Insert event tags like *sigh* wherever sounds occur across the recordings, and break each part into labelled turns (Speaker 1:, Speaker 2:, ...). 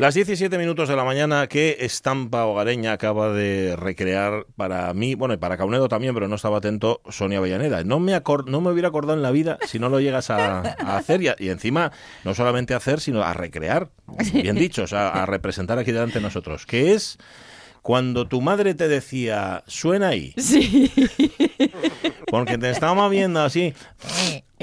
Speaker 1: Las 17 minutos de la mañana, ¿qué estampa hogareña acaba de recrear para mí? Bueno, y para Caunedo también, pero no estaba atento Sonia Avellaneda. No me, no me hubiera acordado en la vida si no lo llegas a, hacer y, y, encima no solamente a hacer, sino a recrear, bien dicho, o sea, a representar aquí delante de nosotros. ¿Qué es cuando tu madre te decía, suena ahí?
Speaker 2: Sí.
Speaker 1: Porque te estábamos viendo así.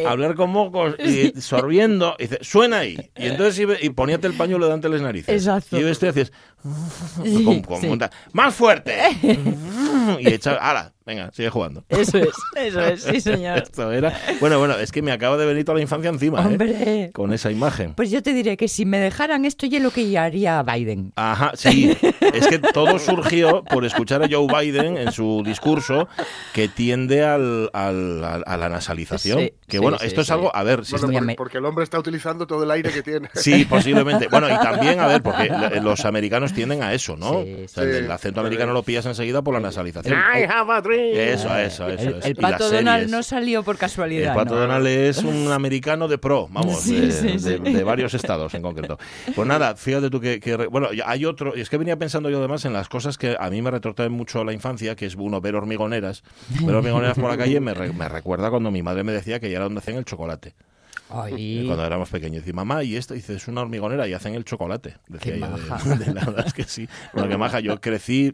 Speaker 1: Hablar con mocos y sorbiendo, y dice, suena ahí. Y entonces y poníate el pañuelo delante de las narices.
Speaker 2: Exacto.
Speaker 1: Y este hacías, *laughs* más fuerte. *laughs* y echa, ala, venga, sigue jugando.
Speaker 2: Eso es, *laughs* eso es, sí señor.
Speaker 1: Esto era, bueno, bueno, es que me acaba de venir toda la infancia encima, ¿eh?
Speaker 2: Hombre.
Speaker 1: Con esa imagen.
Speaker 2: Pues yo te diré que si me dejaran esto, yo lo que haría Biden.
Speaker 1: Ajá, sí. es que todo surgió por escuchar a Joe Biden en su discurso que tiende al, al, a la nasalización. que bueno, esto es algo, a ver,
Speaker 3: si porque el hombre está utilizando todo el aire que tiene.
Speaker 1: Sí, posiblemente. Bueno, y también, a ver, porque los americanos tienden a eso, ¿no? el acento americano lo pillas enseguida por la nasalización.
Speaker 3: I have a dream.
Speaker 1: Eso, eso, eso.
Speaker 2: El, pato Donald no salió por casualidad.
Speaker 1: El pato Donald es un americano de pro, vamos, de, varios estados en concreto. Pues nada, fíjate tú que, bueno, hay otro, y es que venía pensando yo además en las cosas que a mí me retrotraen mucho la infancia, que es uno ver hormigoneras. Ver hormigoneras por la calle me, me recuerda cuando mi madre me decía que ya era donde hacían el chocolate. Cuando éramos pequeños. Y mamá, y esto, dice, es una hormigonera y hacen el chocolate. Decía yo. *laughs* De, la verdad es que sí. Bueno, que maja, yo crecí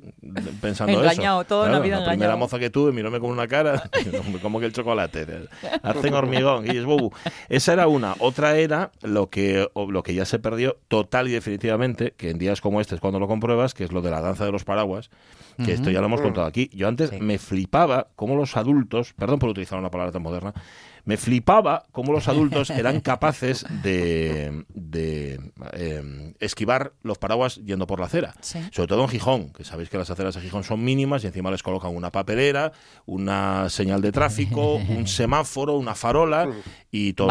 Speaker 1: pensando
Speaker 2: engañado,
Speaker 1: eso.
Speaker 2: Todo
Speaker 1: la primera moza que tuve miróme con una cara, *laughs* como que el chocolate. Hacen hormigón. Y es bobu. Esa era una. Otra era lo que, lo que ya se perdió total y definitivamente, que en días como este es cuando lo compruebas, que es lo de la danza de los paraguas que esto ya lo hemos contado aquí. Yo antes me flipaba cómo los adultos, perdón por utilizar una palabra tan moderna, me flipaba cómo los adultos *laughs* eran capaces de, em, esquivar los paraguas yendo por la acera. Sobre todo en Gijón, que sabéis que las aceras de Gijón son mínimas y encima les colocan una papelera, una señal de tráfico, *laughs* un semáforo, una farola y todo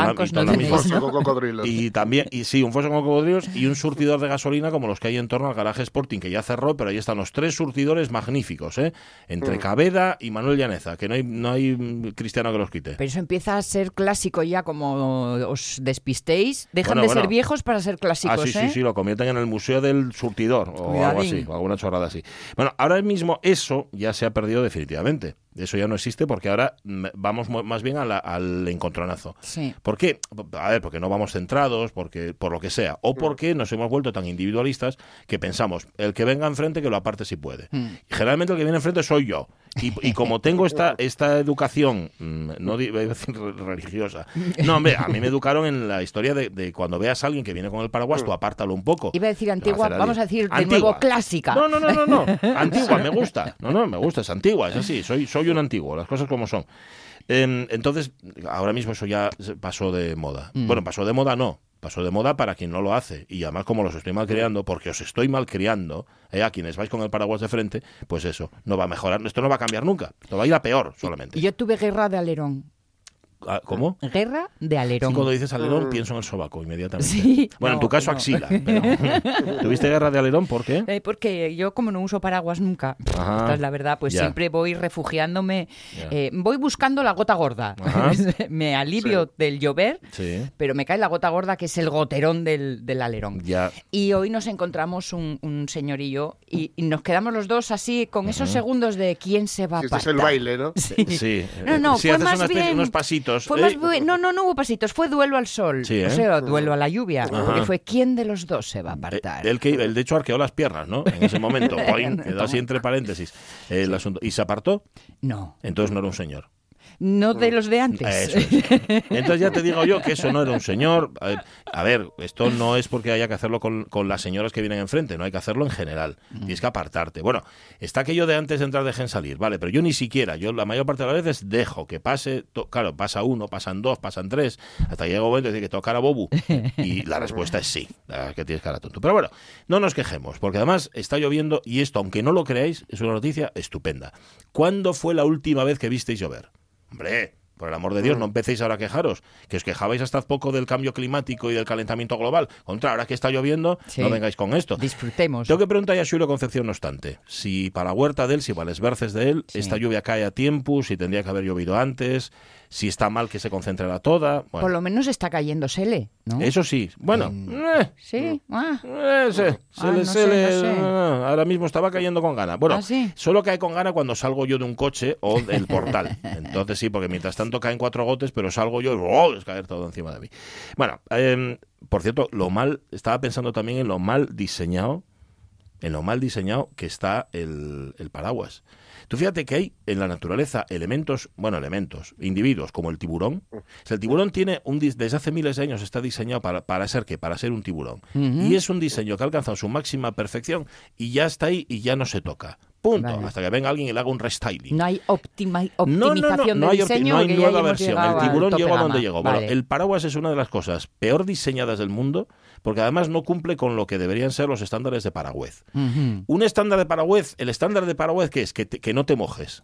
Speaker 2: y,
Speaker 1: y también y sí, un foso con cocodrilos y un surtidor de gasolina como los que hay en torno al garaje Sporting que ya cerró, pero ahí están los tres surtidores magníficos, ¿eh? entre Cabeda y Manuel Llaneza, que no hay no hay cristiano que los quite.
Speaker 2: Pero eso empieza ser clásico ya, como os despistéis. Dejan de ser viejos para ser clásicos.
Speaker 1: Ah, sí,
Speaker 2: ¿eh?
Speaker 1: sí, sí, lo convierten en el Museo del Surtidor o algo así, o alguna chorrada así. Bueno, ahora mismo eso ya se ha perdido definitivamente. Eso ya no existe porque ahora vamos más bien al encontronazo.
Speaker 2: Sí.
Speaker 1: ¿Por qué? A ver, porque no vamos centrados, porque por lo que sea, o mm. porque nos hemos vuelto tan individualistas que pensamos, el que venga enfrente que lo aparte si puede. Mm. Y generalmente el que viene enfrente soy yo. Y, como tengo esta, *laughs* esta educación, mm, no voy a decir religiosa, no, hombre, a mí me educaron en la historia de, cuando veas a alguien que viene con el paraguas, tú apártalo un poco.
Speaker 2: Iba a decir antigua, vamos a decir de nuevo clásica.
Speaker 1: No, no, no, no, no, *laughs* antigua, me gusta. No, no, me gusta, es antigua, es así, soy, soy un antiguo, las cosas como son. Em, entonces, ahora mismo eso ya pasó de moda. Mm. Bueno, pasó de moda no, pasó de moda para quien no lo hace. Y además, como los estoy malcriando, porque os estoy malcriando, eh, a quienes vais con el paraguas de frente, pues eso, no va a mejorar. Esto no va a cambiar nunca. Esto va a ir a peor solamente.
Speaker 2: Yo tuve guerra de alerón.
Speaker 1: Ah, ¿Cómo?
Speaker 2: Guerra de alerón.
Speaker 1: cuando dices alerón, mm. pienso en el sobaco inmediatamente. bueno, en tu caso, axila. *laughs* *laughs* ¿Tuviste guerra de alerón? ¿Por qué?
Speaker 2: Eh, porque yo, como no uso paraguas nunca, es la verdad, pues siempre voy refugiándome, eh, voy buscando la gota gorda. *laughs* me alivio del llover, pero me cae la gota gorda, que es el goterón del, alerón. Y hoy nos encontramos un, un señorillo y, nos quedamos los dos así, con esos segundos de quién se va a
Speaker 3: pasar. Este es el baile, ¿no?
Speaker 1: Sí.
Speaker 2: No, no, fue más bien...
Speaker 1: unos pasitos
Speaker 2: ¿eh? no, no, no hubo pasitos, fue duelo al sol. O ¿eh? sea, duelo a la lluvia. Porque fue quién de los dos se va a apartar.
Speaker 1: El, que, el de hecho arqueó las piernas, ¿no? En ese momento. *laughs* quedó así entre paréntesis el asunto. ¿Y se apartó?
Speaker 2: No.
Speaker 1: Entonces no era un señor
Speaker 2: no de los de antes.
Speaker 1: Entonces ya te digo yo que eso no era un señor. A ver, esto no es porque haya que hacerlo con, las señoras que vienen enfrente, no hay que hacerlo en general. Tienes que apartarte. Bueno, está aquello de antes de entrar dejen salir, vale, pero yo ni siquiera, yo la mayor parte de las veces dejo que pase, claro, pasa uno, pasan dos, pasan tres, hasta llega un momento de que tocar a Bobu. Y la respuesta es sí, que tienes cara tonto. Pero bueno, no nos quejemos, porque además está lloviendo y esto, aunque no lo creáis, es una noticia estupenda. ¿Cuándo fue la última vez que visteis llover? Hombre, por el amor de Dios, no empecéis ahora a quejaros, que os quejabais hasta poco del cambio climático y del calentamiento global. Contra, ahora que está lloviendo, no vengáis con esto.
Speaker 2: Disfrutemos.
Speaker 1: Tengo que preguntar a Julio Concepción, no obstante, si para la huerta de él, si para los verces de él, esta lluvia cae a tiempo, si tendría que haber llovido antes, si está mal que se concentre la toda.
Speaker 2: Por lo menos está cayendo Sele, ¿no?
Speaker 1: Eso sí. Bueno.
Speaker 2: Sí. Ah.
Speaker 1: Eh, ah, ahora mismo estaba cayendo con gana. Bueno, ¿Ah, solo cae con gana cuando salgo yo de un coche o del portal. *laughs* Entonces sí, porque mientras tanto caen cuatro gotes, pero salgo yo y ¡oh! es caer todo encima de mí. Bueno, em, por cierto, lo mal, estaba pensando también en lo mal diseñado, en lo mal diseñado que está el paraguas. Tú fíjate que hay en la naturaleza elementos, bueno, elementos, individuos como el tiburón. el tiburón tiene un desde hace miles de años está diseñado para, para ser qué, para ser un tiburón. Y es un diseño que ha alcanzado su máxima perfección y ya está ahí y ya no se toca. Punto. Hasta que venga alguien y le haga un restyling.
Speaker 2: No hay optimización no, no, no,
Speaker 1: no
Speaker 2: hay,
Speaker 1: no hay nueva versión. El tiburón llegó a donde llegó. Bueno, el paraguas es una de las cosas peor diseñadas del mundo porque además no cumple con lo que deberían ser los estándares de paragüez. Un estándar de paragüez, el estándar de paragüez que es que, que no te mojes.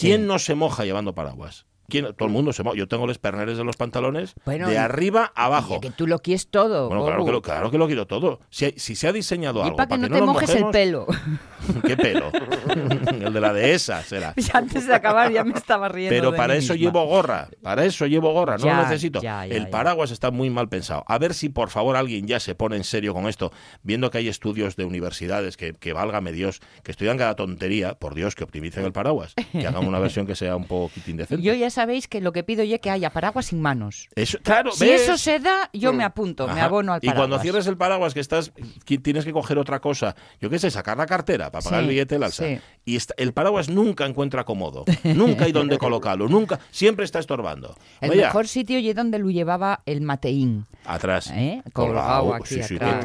Speaker 1: ¿Quién no se moja llevando paraguas? Todo el mundo se Yo tengo los perneres de los pantalones de arriba a abajo.
Speaker 2: que tú lo quieres todo.
Speaker 1: Bueno, claro que, lo, claro que lo quiero todo. Si, si se ha diseñado algo
Speaker 2: para que, no, te mojes el pelo. *laughs*
Speaker 1: ¿Qué pelo? *laughs* el de la dehesa será.
Speaker 2: antes de acabar ya me estaba riendo.
Speaker 1: Pero para eso llevo gorra. Para eso llevo gorra. No lo necesito. el paraguas está muy mal pensado. A ver si por favor alguien ya se pone en serio con esto, viendo que hay estudios de universidades que, que válgame Dios, que estudian cada tontería, por Dios, que optimicen el paraguas, que hagan una versión que sea un poquito indecente.
Speaker 2: Yo ya sabéis que lo que pido yo es que haya paraguas sin manos.
Speaker 1: Eso, claro,
Speaker 2: si eso se da, yo me apunto, me abono al paraguas.
Speaker 1: Y cuando cierres el paraguas, que estás, tienes que coger otra cosa, yo qué sé, sacar la cartera para pagar el billete del alza. Y el paraguas nunca encuentra cómodo, nunca hay donde *laughs* colocarlo, nunca, siempre está estorbando.
Speaker 2: El mejor sitio y donde lo llevaba el mateín.
Speaker 1: Atrás.
Speaker 2: ¿Eh? Colgado
Speaker 1: aquí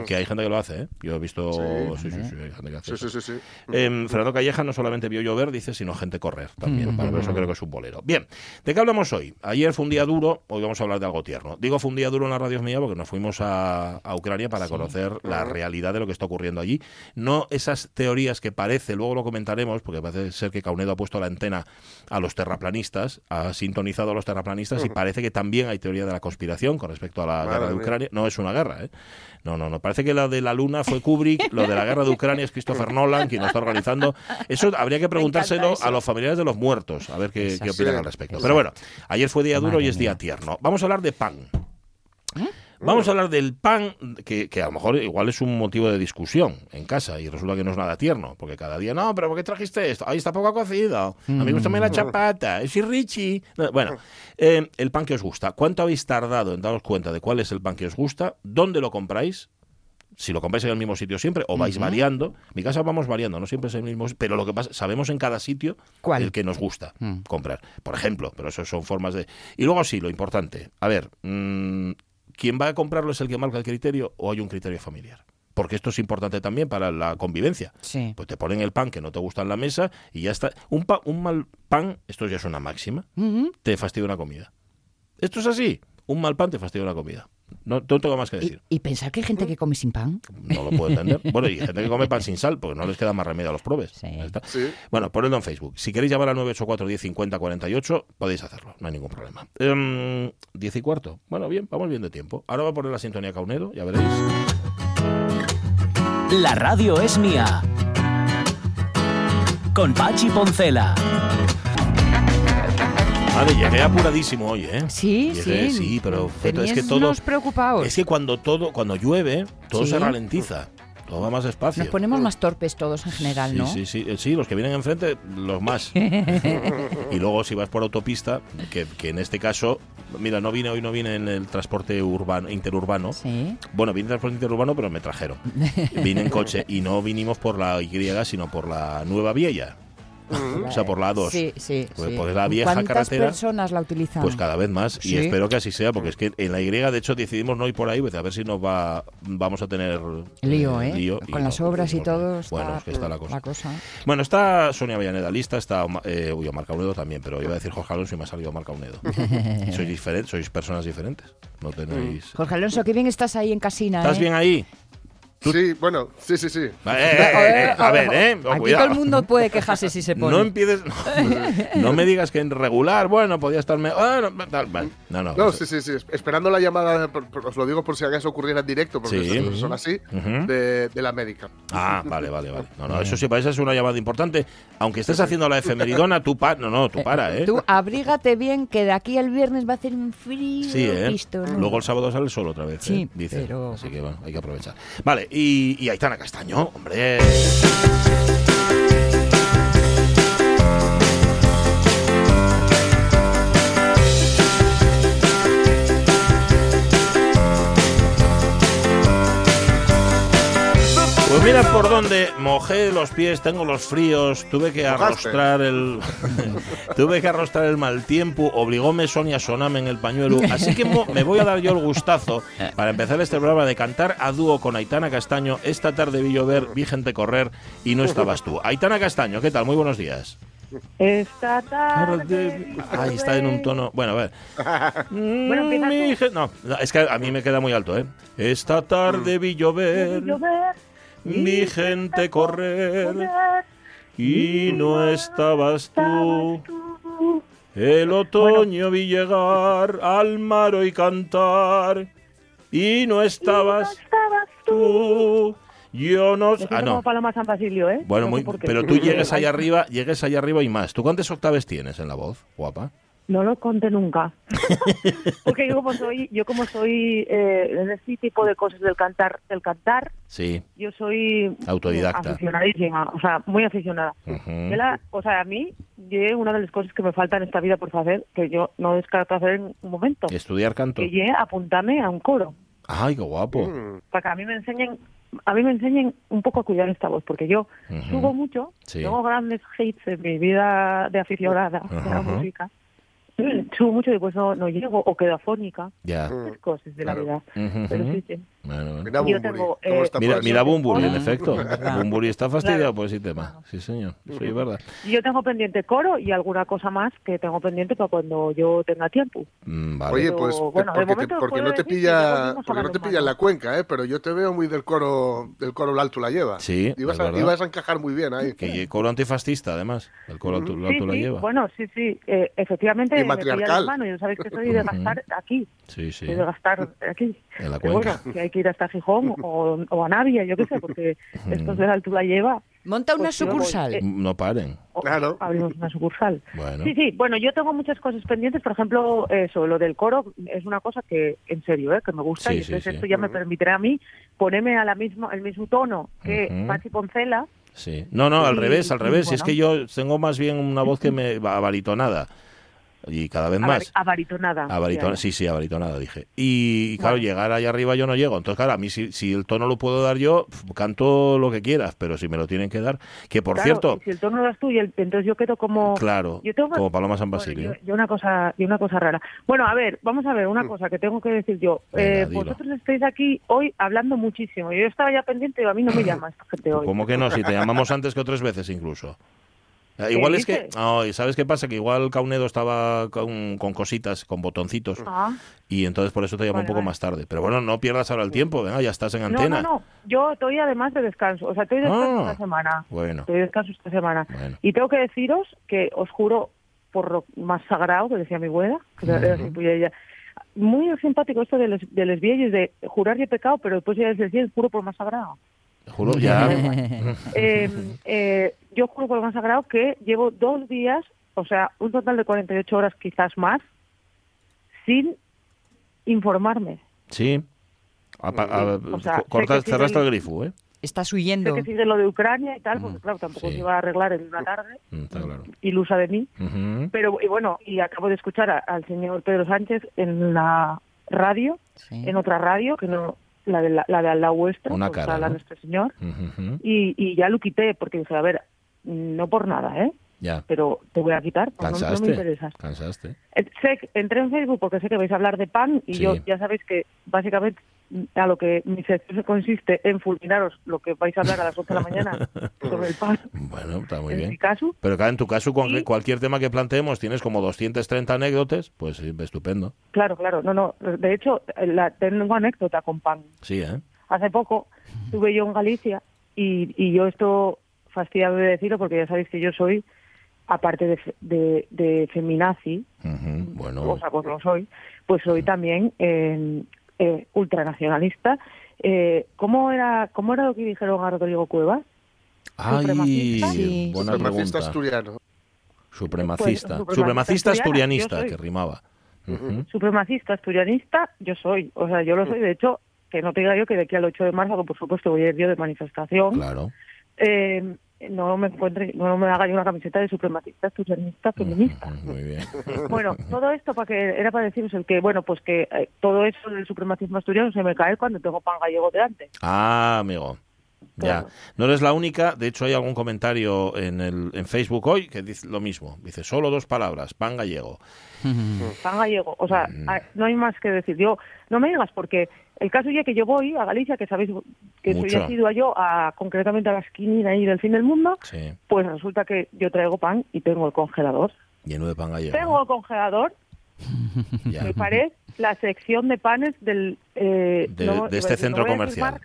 Speaker 1: Que, hay gente que lo hace, ¿eh? Yo he visto... Sí, sí, sí, hay gente que hace em, Fernando Calleja no solamente vio llover, dice, sino gente correr también. Para eso creo que es un bolero. Bien, ¿de qué hablamos hoy? Ayer fue un día duro, hoy vamos a hablar de algo tierno. Digo fue un día duro en la radio mía porque nos fuimos a, Ucrania para conocer la realidad de lo que está ocurriendo allí. No esas teorías que parece, luego lo comentaremos, porque parece ser que Caunedo ha puesto la antena a los terraplanistas, ha sintonizado a los terraplanistas y parece que también hay teoría de la conspiración con respecto a la guerra de Ucrania. No es una guerra, ¿eh? No, no, no. Parece que la de la luna fue Kubrick, lo de la guerra de Ucrania es Christopher *laughs* Nolan, quien lo está organizando. Eso habría que preguntárselo a los familiares de los muertos, a ver qué, opinan al respecto. Pero bueno, ayer fue día duro y es día tierno. Vamos a hablar de pan. ¿Eh? Vamos a hablar del pan, que, a lo mejor igual es un motivo de discusión en casa y resulta que no es nada tierno, porque cada día, no, pero ¿por qué trajiste esto? Ahí está poco cocido, a mí me gusta la mm. chapata, es Richie. Bueno, eh, el pan que os gusta. ¿Cuánto habéis tardado en daros cuenta de cuál es el pan que os gusta? ¿Dónde lo compráis? si lo compráis en el mismo sitio siempre o vais variando. En mi casa vamos variando, no siempre es el mismo, pero lo que pasa, sabemos en cada sitio
Speaker 2: ¿Cuál?
Speaker 1: el que nos gusta mm. comprar. Por ejemplo, pero eso son formas de... Y luego sí, lo importante, a ver, mm, ¿quién va a comprarlo es el que marca el criterio o hay un criterio familiar? Porque esto es importante también para la convivencia. Pues te ponen el pan que no te gusta en la mesa y ya está. Un, un mal pan, esto ya es una máxima, te fastidia una comida. Esto es así. Un mal pan te fastidia una comida. No, tengo más que decir.
Speaker 2: ¿Y, pensar que hay gente que come sin pan?
Speaker 1: No lo puedo entender. *laughs* Bueno, y gente que come pan sin sal, porque no les queda más remedio a los probes. Bueno, ponedlo en Facebook. Si queréis llamar al 984 10 50 48, podéis hacerlo, no hay ningún problema. Eh, diez y cuarto. Bueno, bien, vamos bien de tiempo. Ahora va a poner la sintonía Caunedo, ya veréis.
Speaker 4: La radio es mía. Con Pachi Poncela.
Speaker 1: Vale, llegué apuradísimo hoy, ¿eh?
Speaker 2: Sí, sí.
Speaker 1: Sí, pero es que todo.
Speaker 2: preocupados.
Speaker 1: Es que cuando todo, cuando llueve, todo se ralentiza. Todo va más despacio.
Speaker 2: Nos ponemos más torpes todos en general, ¿no?
Speaker 1: Sí, sí, sí, los que vienen enfrente, los más. *laughs* y luego si vas por autopista, que, que, en este caso, mira, no vine hoy, no vine en el transporte urbano, interurbano.
Speaker 2: Sí.
Speaker 1: Bueno, vine en transporte interurbano, pero me trajeron. Vine en coche y no vinimos por la Y, sino por la Nueva Vieja. O sea, por la 2.
Speaker 2: Sí, sí,
Speaker 1: pues, Porque la vieja
Speaker 2: ¿Cuántas
Speaker 1: carretera.
Speaker 2: personas la utilizan?
Speaker 1: Pues cada vez más. Y espero que así sea, porque es que en la Y, de hecho, decidimos no ir por ahí, pues, a ver si nos va, vamos a tener
Speaker 2: lío, ¿eh? Lío, Con las obras y todo. Está,
Speaker 1: bueno, es que está la cosa. Bueno, está Sonia Villaneda lista, está eh, uy, Marca Unedo también, pero iba a decir Jorge Alonso y me ha salido Marca Unedo. *laughs* sois, diferentes, sois personas diferentes. No tenéis.
Speaker 2: Jorge Alonso, qué bien estás ahí en Casina.
Speaker 1: ¿Estás
Speaker 2: ¿eh?
Speaker 1: bien ahí?
Speaker 3: Sí, bueno, sí, sí, sí.
Speaker 1: Eh, eh, eh, a ver, ¿eh?
Speaker 2: Aquí todo el mundo puede quejarse si se pone.
Speaker 1: No empieces. No, me digas que en regular, bueno, podía estarme. no, no.
Speaker 3: No, sí, sí, sí. Esperando la llamada, os lo digo por si acaso ocurriera en directo, porque son así, de, la médica.
Speaker 1: Ah, vale, vale, vale. No, no, eso sí, para eso es una llamada importante. Aunque estés haciendo la efemeridona, tú para. No, no, tú para, ¿eh?
Speaker 2: Tú abrígate bien, que de aquí al viernes va a hacer un frío.
Speaker 1: Sí, ¿eh? Luego el sábado sale el sol otra vez. Sí, dice. Así que bueno, hay que aprovechar. Vale, y, y Aitana Castaño, hombre. Mira por dónde mojé los pies, tengo los fríos, tuve que arrostrar el *laughs* tuve que arrostrar el mal tiempo, obligóme Sonia Soname en el pañuelo, así que me voy a dar yo el gustazo para empezar este programa de cantar a dúo con Aitana Castaño. Esta tarde vi llover, vi gente correr y no estabas tú. Aitana Castaño, ¿qué tal? Muy buenos días.
Speaker 5: Esta tarde.
Speaker 1: Ahí está en un tono. Bueno, a ver. bueno, no, es que a mí me queda muy alto, ¿eh? Esta tarde vi llover mi gente correr y no estabas tú. El otoño vi llegar al mar y cantar y no estabas, tú. Yo no,
Speaker 5: ah, no. Paloma San Basilio, ¿eh?
Speaker 1: Bueno, muy, pero tú *laughs* llegues allá arriba, llegues allá arriba y más. ¿Tú cuántas octaves tienes en la voz, guapa?
Speaker 5: No lo conté nunca. *laughs* Porque yo como soy, yo como soy eh, en este tipo de cosas del cantar, del cantar,
Speaker 1: sí.
Speaker 5: yo soy
Speaker 1: autodidacta,
Speaker 5: aficionadísima, o sea, muy aficionada. o sea, a mí, una de las cosas que me falta en esta vida por hacer, que yo no descarto hacer en un momento.
Speaker 1: Estudiar canto.
Speaker 5: Que llegue apuntarme a un coro.
Speaker 1: Ay, qué guapo.
Speaker 5: Mm. Para que a mí me enseñen a mí me enseñen un poco a cuidar esta voz, porque yo subo mucho, tengo grandes hits en mi vida de aficionada de la música, subo mucho y después no, no llego o quedo afónica.
Speaker 1: Ya.
Speaker 5: cosas de la vida. Pero sí, sí.
Speaker 3: Mira, Yo tengo, eh,
Speaker 1: mira, mira Bumburi, en efecto. *laughs* Bumburi está fastidiado por ese tema. Sí, señor. Eso es verdad.
Speaker 5: Yo tengo pendiente coro y alguna cosa más que tengo pendiente para cuando yo tenga tiempo.
Speaker 3: Mm, vale. Oye, pues bueno, porque, te, porque no te pilla, porque no te pilla en la cuenca, ¿eh? Pero yo te veo muy del coro, del coro el alto la lleva.
Speaker 1: Sí,
Speaker 3: ibas, a, ibas a encajar muy bien ahí.
Speaker 1: Que coro antifascista, además. El coro alto, alto la lleva.
Speaker 5: Bueno, sí, sí. Eh, efectivamente.
Speaker 3: Y matriarcal.
Speaker 5: Mano, yo sabéis que soy de gastar aquí.
Speaker 1: Sí, sí.
Speaker 5: de gastar aquí.
Speaker 1: En la cuenca.
Speaker 5: bueno, si hay que ir hasta Gijón o, a Navia, yo qué sé, porque esto de la altura lleva.
Speaker 2: Monta una pues sucursal.
Speaker 1: Eh, no paren.
Speaker 3: Claro.
Speaker 5: Abrimos una sucursal. Sí, sí. Bueno, yo tengo muchas cosas pendientes. Por ejemplo, eso, lo del coro es una cosa que, en serio, ¿eh? que me gusta. y entonces esto ya me permitirá a mí ponerme a la misma, el mismo tono que Pachi Poncela.
Speaker 1: Sí. No, no, al revés, al revés. Si es que yo tengo más bien una voz que *laughs* me va abalitonada y cada vez más.
Speaker 5: Abaritonada.
Speaker 1: Abaritonada, sí, sí, abaritonada, dije. Y, claro, llegar ahí arriba yo no llego. Entonces, claro, a mí si, si, el tono lo puedo dar yo, canto lo que quieras, pero si me lo tienen que dar, que por cierto...
Speaker 5: Si el tono lo das tú, y entonces yo quedo como...
Speaker 1: Claro, como Paloma San Basilio.
Speaker 5: yo, una cosa, y una cosa rara. Bueno, a ver, vamos a ver, una mm. cosa que tengo que decir yo. eh, vosotros estáis aquí hoy hablando muchísimo. Yo estaba ya pendiente y a mí no me *laughs* llama esta gente hoy.
Speaker 1: ¿Cómo que no? Si te llamamos antes que otras veces incluso. Eh, igual es que, ¿sabes qué pasa? Que igual Caunedo estaba con, cositas, con botoncitos, ah. y entonces por eso te llamo un poco más tarde. Pero bueno, no pierdas ahora el tiempo, venga, ya estás en antena.
Speaker 5: No, no, no, yo estoy además de descanso, o sea, estoy de descanso esta semana.
Speaker 1: Bueno.
Speaker 5: Estoy de descanso esta semana. Y tengo que deciros que os juro por lo más sagrado, que decía mi abuela, que muy simpático esto de los, de los de jurar y pecado, pero después ya decir, juro por más sagrado.
Speaker 1: Juro, ya. *laughs*
Speaker 5: eh, eh, yo juro por lo más sagrado que llevo dos días, o sea, un total de 48 horas quizás más, sin informarme.
Speaker 1: Sí. cortas, cerraste el grifo, ¿eh?
Speaker 2: Estás huyendo.
Speaker 5: Sé que de lo de Ucrania y tal, porque claro, tampoco se iba a arreglar en una tarde, mm, ilusa de mí. Pero, y bueno, y acabo de escuchar al señor Pedro Sánchez en la radio, en otra radio, que no la de, la, de al lado vuestro,
Speaker 1: una cara,
Speaker 5: la nuestro señor, y, y ya lo quité, porque dije, a ver, no por nada, ¿eh?
Speaker 1: Ya.
Speaker 5: Pero te voy a quitar, porque no, me interesas.
Speaker 1: Cansaste.
Speaker 5: Eh, entré en Facebook porque sé que vais a hablar de pan y yo ya sabéis que básicamente a lo que mi sección consiste en fulminaros lo que vais a hablar a las 8 de la mañana *laughs* sobre el pan.
Speaker 1: Bueno, está muy
Speaker 5: en
Speaker 1: bien.
Speaker 5: Mi caso.
Speaker 1: Pero claro, en tu caso, cualquier tema que planteemos, tienes como 230 anécdotas, pues estupendo.
Speaker 5: Claro, claro. No, no. De hecho, la, tengo anécdota con pan.
Speaker 1: Sí, ¿eh?
Speaker 5: hace poco estuve yo en Galicia y, y yo esto fastidiado de decirlo porque ya sabéis que yo soy aparte de, de, de feminazi,
Speaker 1: bueno.
Speaker 5: o sea, pues lo soy, pues soy también eh, eh, ultranacionalista. Eh, ¿cómo, era, ¿Cómo era lo que dijeron a Rodrigo Cuevas?
Speaker 1: Ay,
Speaker 3: sí. buena Supremacista asturiano.
Speaker 1: Supremacista. Pues, supremacista, asturianista, que rimaba.
Speaker 5: Supremacista asturianista, yo soy. O sea, yo lo soy. De hecho, que no te diga yo que de aquí al 8 de marzo, por supuesto, voy a ir yo de manifestación.
Speaker 1: Claro.
Speaker 5: Eh, no me encuentre, no me haga yo una camiseta de supremacista, asturianista, feminista.
Speaker 1: Muy bien. *laughs*
Speaker 5: Bueno, todo esto para que era para deciros el que, bueno, pues que eh, todo eso del supremacismo asturiano se me cae cuando tengo pan gallego delante.
Speaker 1: Ah, amigo. Ya, no eres la única. De hecho, hay algún comentario en, el, en Facebook hoy que dice lo mismo. Dice solo dos palabras: pan gallego.
Speaker 5: Pan gallego. O sea, mm. no hay más que decir. Yo, no me digas, porque el caso ya que yo voy a Galicia, que sabéis que soy asidua yo, a, concretamente a la esquina ahí del fin del mundo, pues resulta que yo traigo pan y tengo el congelador.
Speaker 1: Lleno de pan gallego.
Speaker 5: Tengo el congelador. *laughs* Me parece la sección de panes del...
Speaker 1: Eh, de, este centro comercial.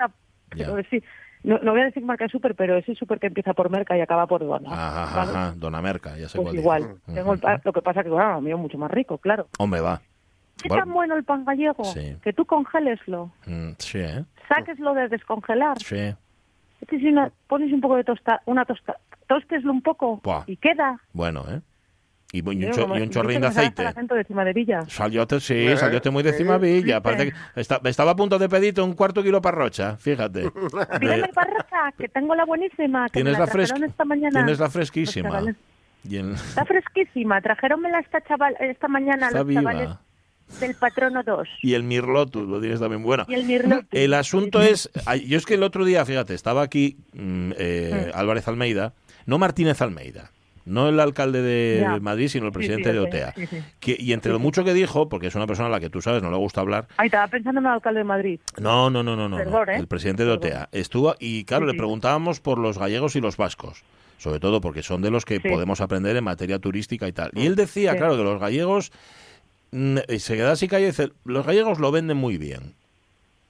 Speaker 5: no, voy a decir marca super, pero ese super que empieza por Merca y acaba por Dona.
Speaker 1: Ajá, ajá, Dona Merca, ya sé
Speaker 5: pues igual. Tengo lo que pasa que, bueno, mío mucho más rico, claro.
Speaker 1: Hombre, va.
Speaker 5: ¿Qué tan bueno el pan gallego? Que tú congeleslo.
Speaker 1: Mm, sí, ¿eh?
Speaker 5: Sáqueslo de descongelar.
Speaker 1: Sí.
Speaker 5: si pones un poco de tosta, una tosta, tósteslo un poco y queda.
Speaker 1: Bueno, ¿eh? Y, un, chorrín de aceite.
Speaker 5: de Cimadevilla.
Speaker 1: Saliote, sí, ¿Eh? saliote muy de Cimadevilla. Parece que estaba a punto de pedirte un cuarto kilo parrocha, fíjate. *laughs*
Speaker 5: Pídeme parrocha, que tengo la buenísima. Que
Speaker 1: ¿Tienes, la,
Speaker 5: esta mañana.
Speaker 1: tienes la fresquísima.
Speaker 5: Está fresquísima. Trajeronmela esta, chaval, esta mañana los chavales del patrono 2.
Speaker 1: Y el Mirlotus, lo tienes también. Bueno,
Speaker 5: y el, Mirlotus.
Speaker 1: el asunto es, yo es que el otro día, fíjate, estaba aquí mm, eh, mm. Álvarez Almeida, no Martínez Almeida, no el alcalde de Madrid, sino el presidente de OTEA. que, y entre lo mucho que dijo, porque es una persona a la que tú sabes, no le gusta hablar.
Speaker 5: Ahí estaba pensando en el alcalde de Madrid.
Speaker 1: No, no, no, no, no. ¿eh? El presidente de OTEA. Estuvo, y claro, le preguntábamos por los gallegos y los vascos. Sobre todo porque son de los que podemos aprender en materia turística y tal. Y él decía, claro, que los gallegos se queda así calle y dice, los gallegos lo venden muy bien.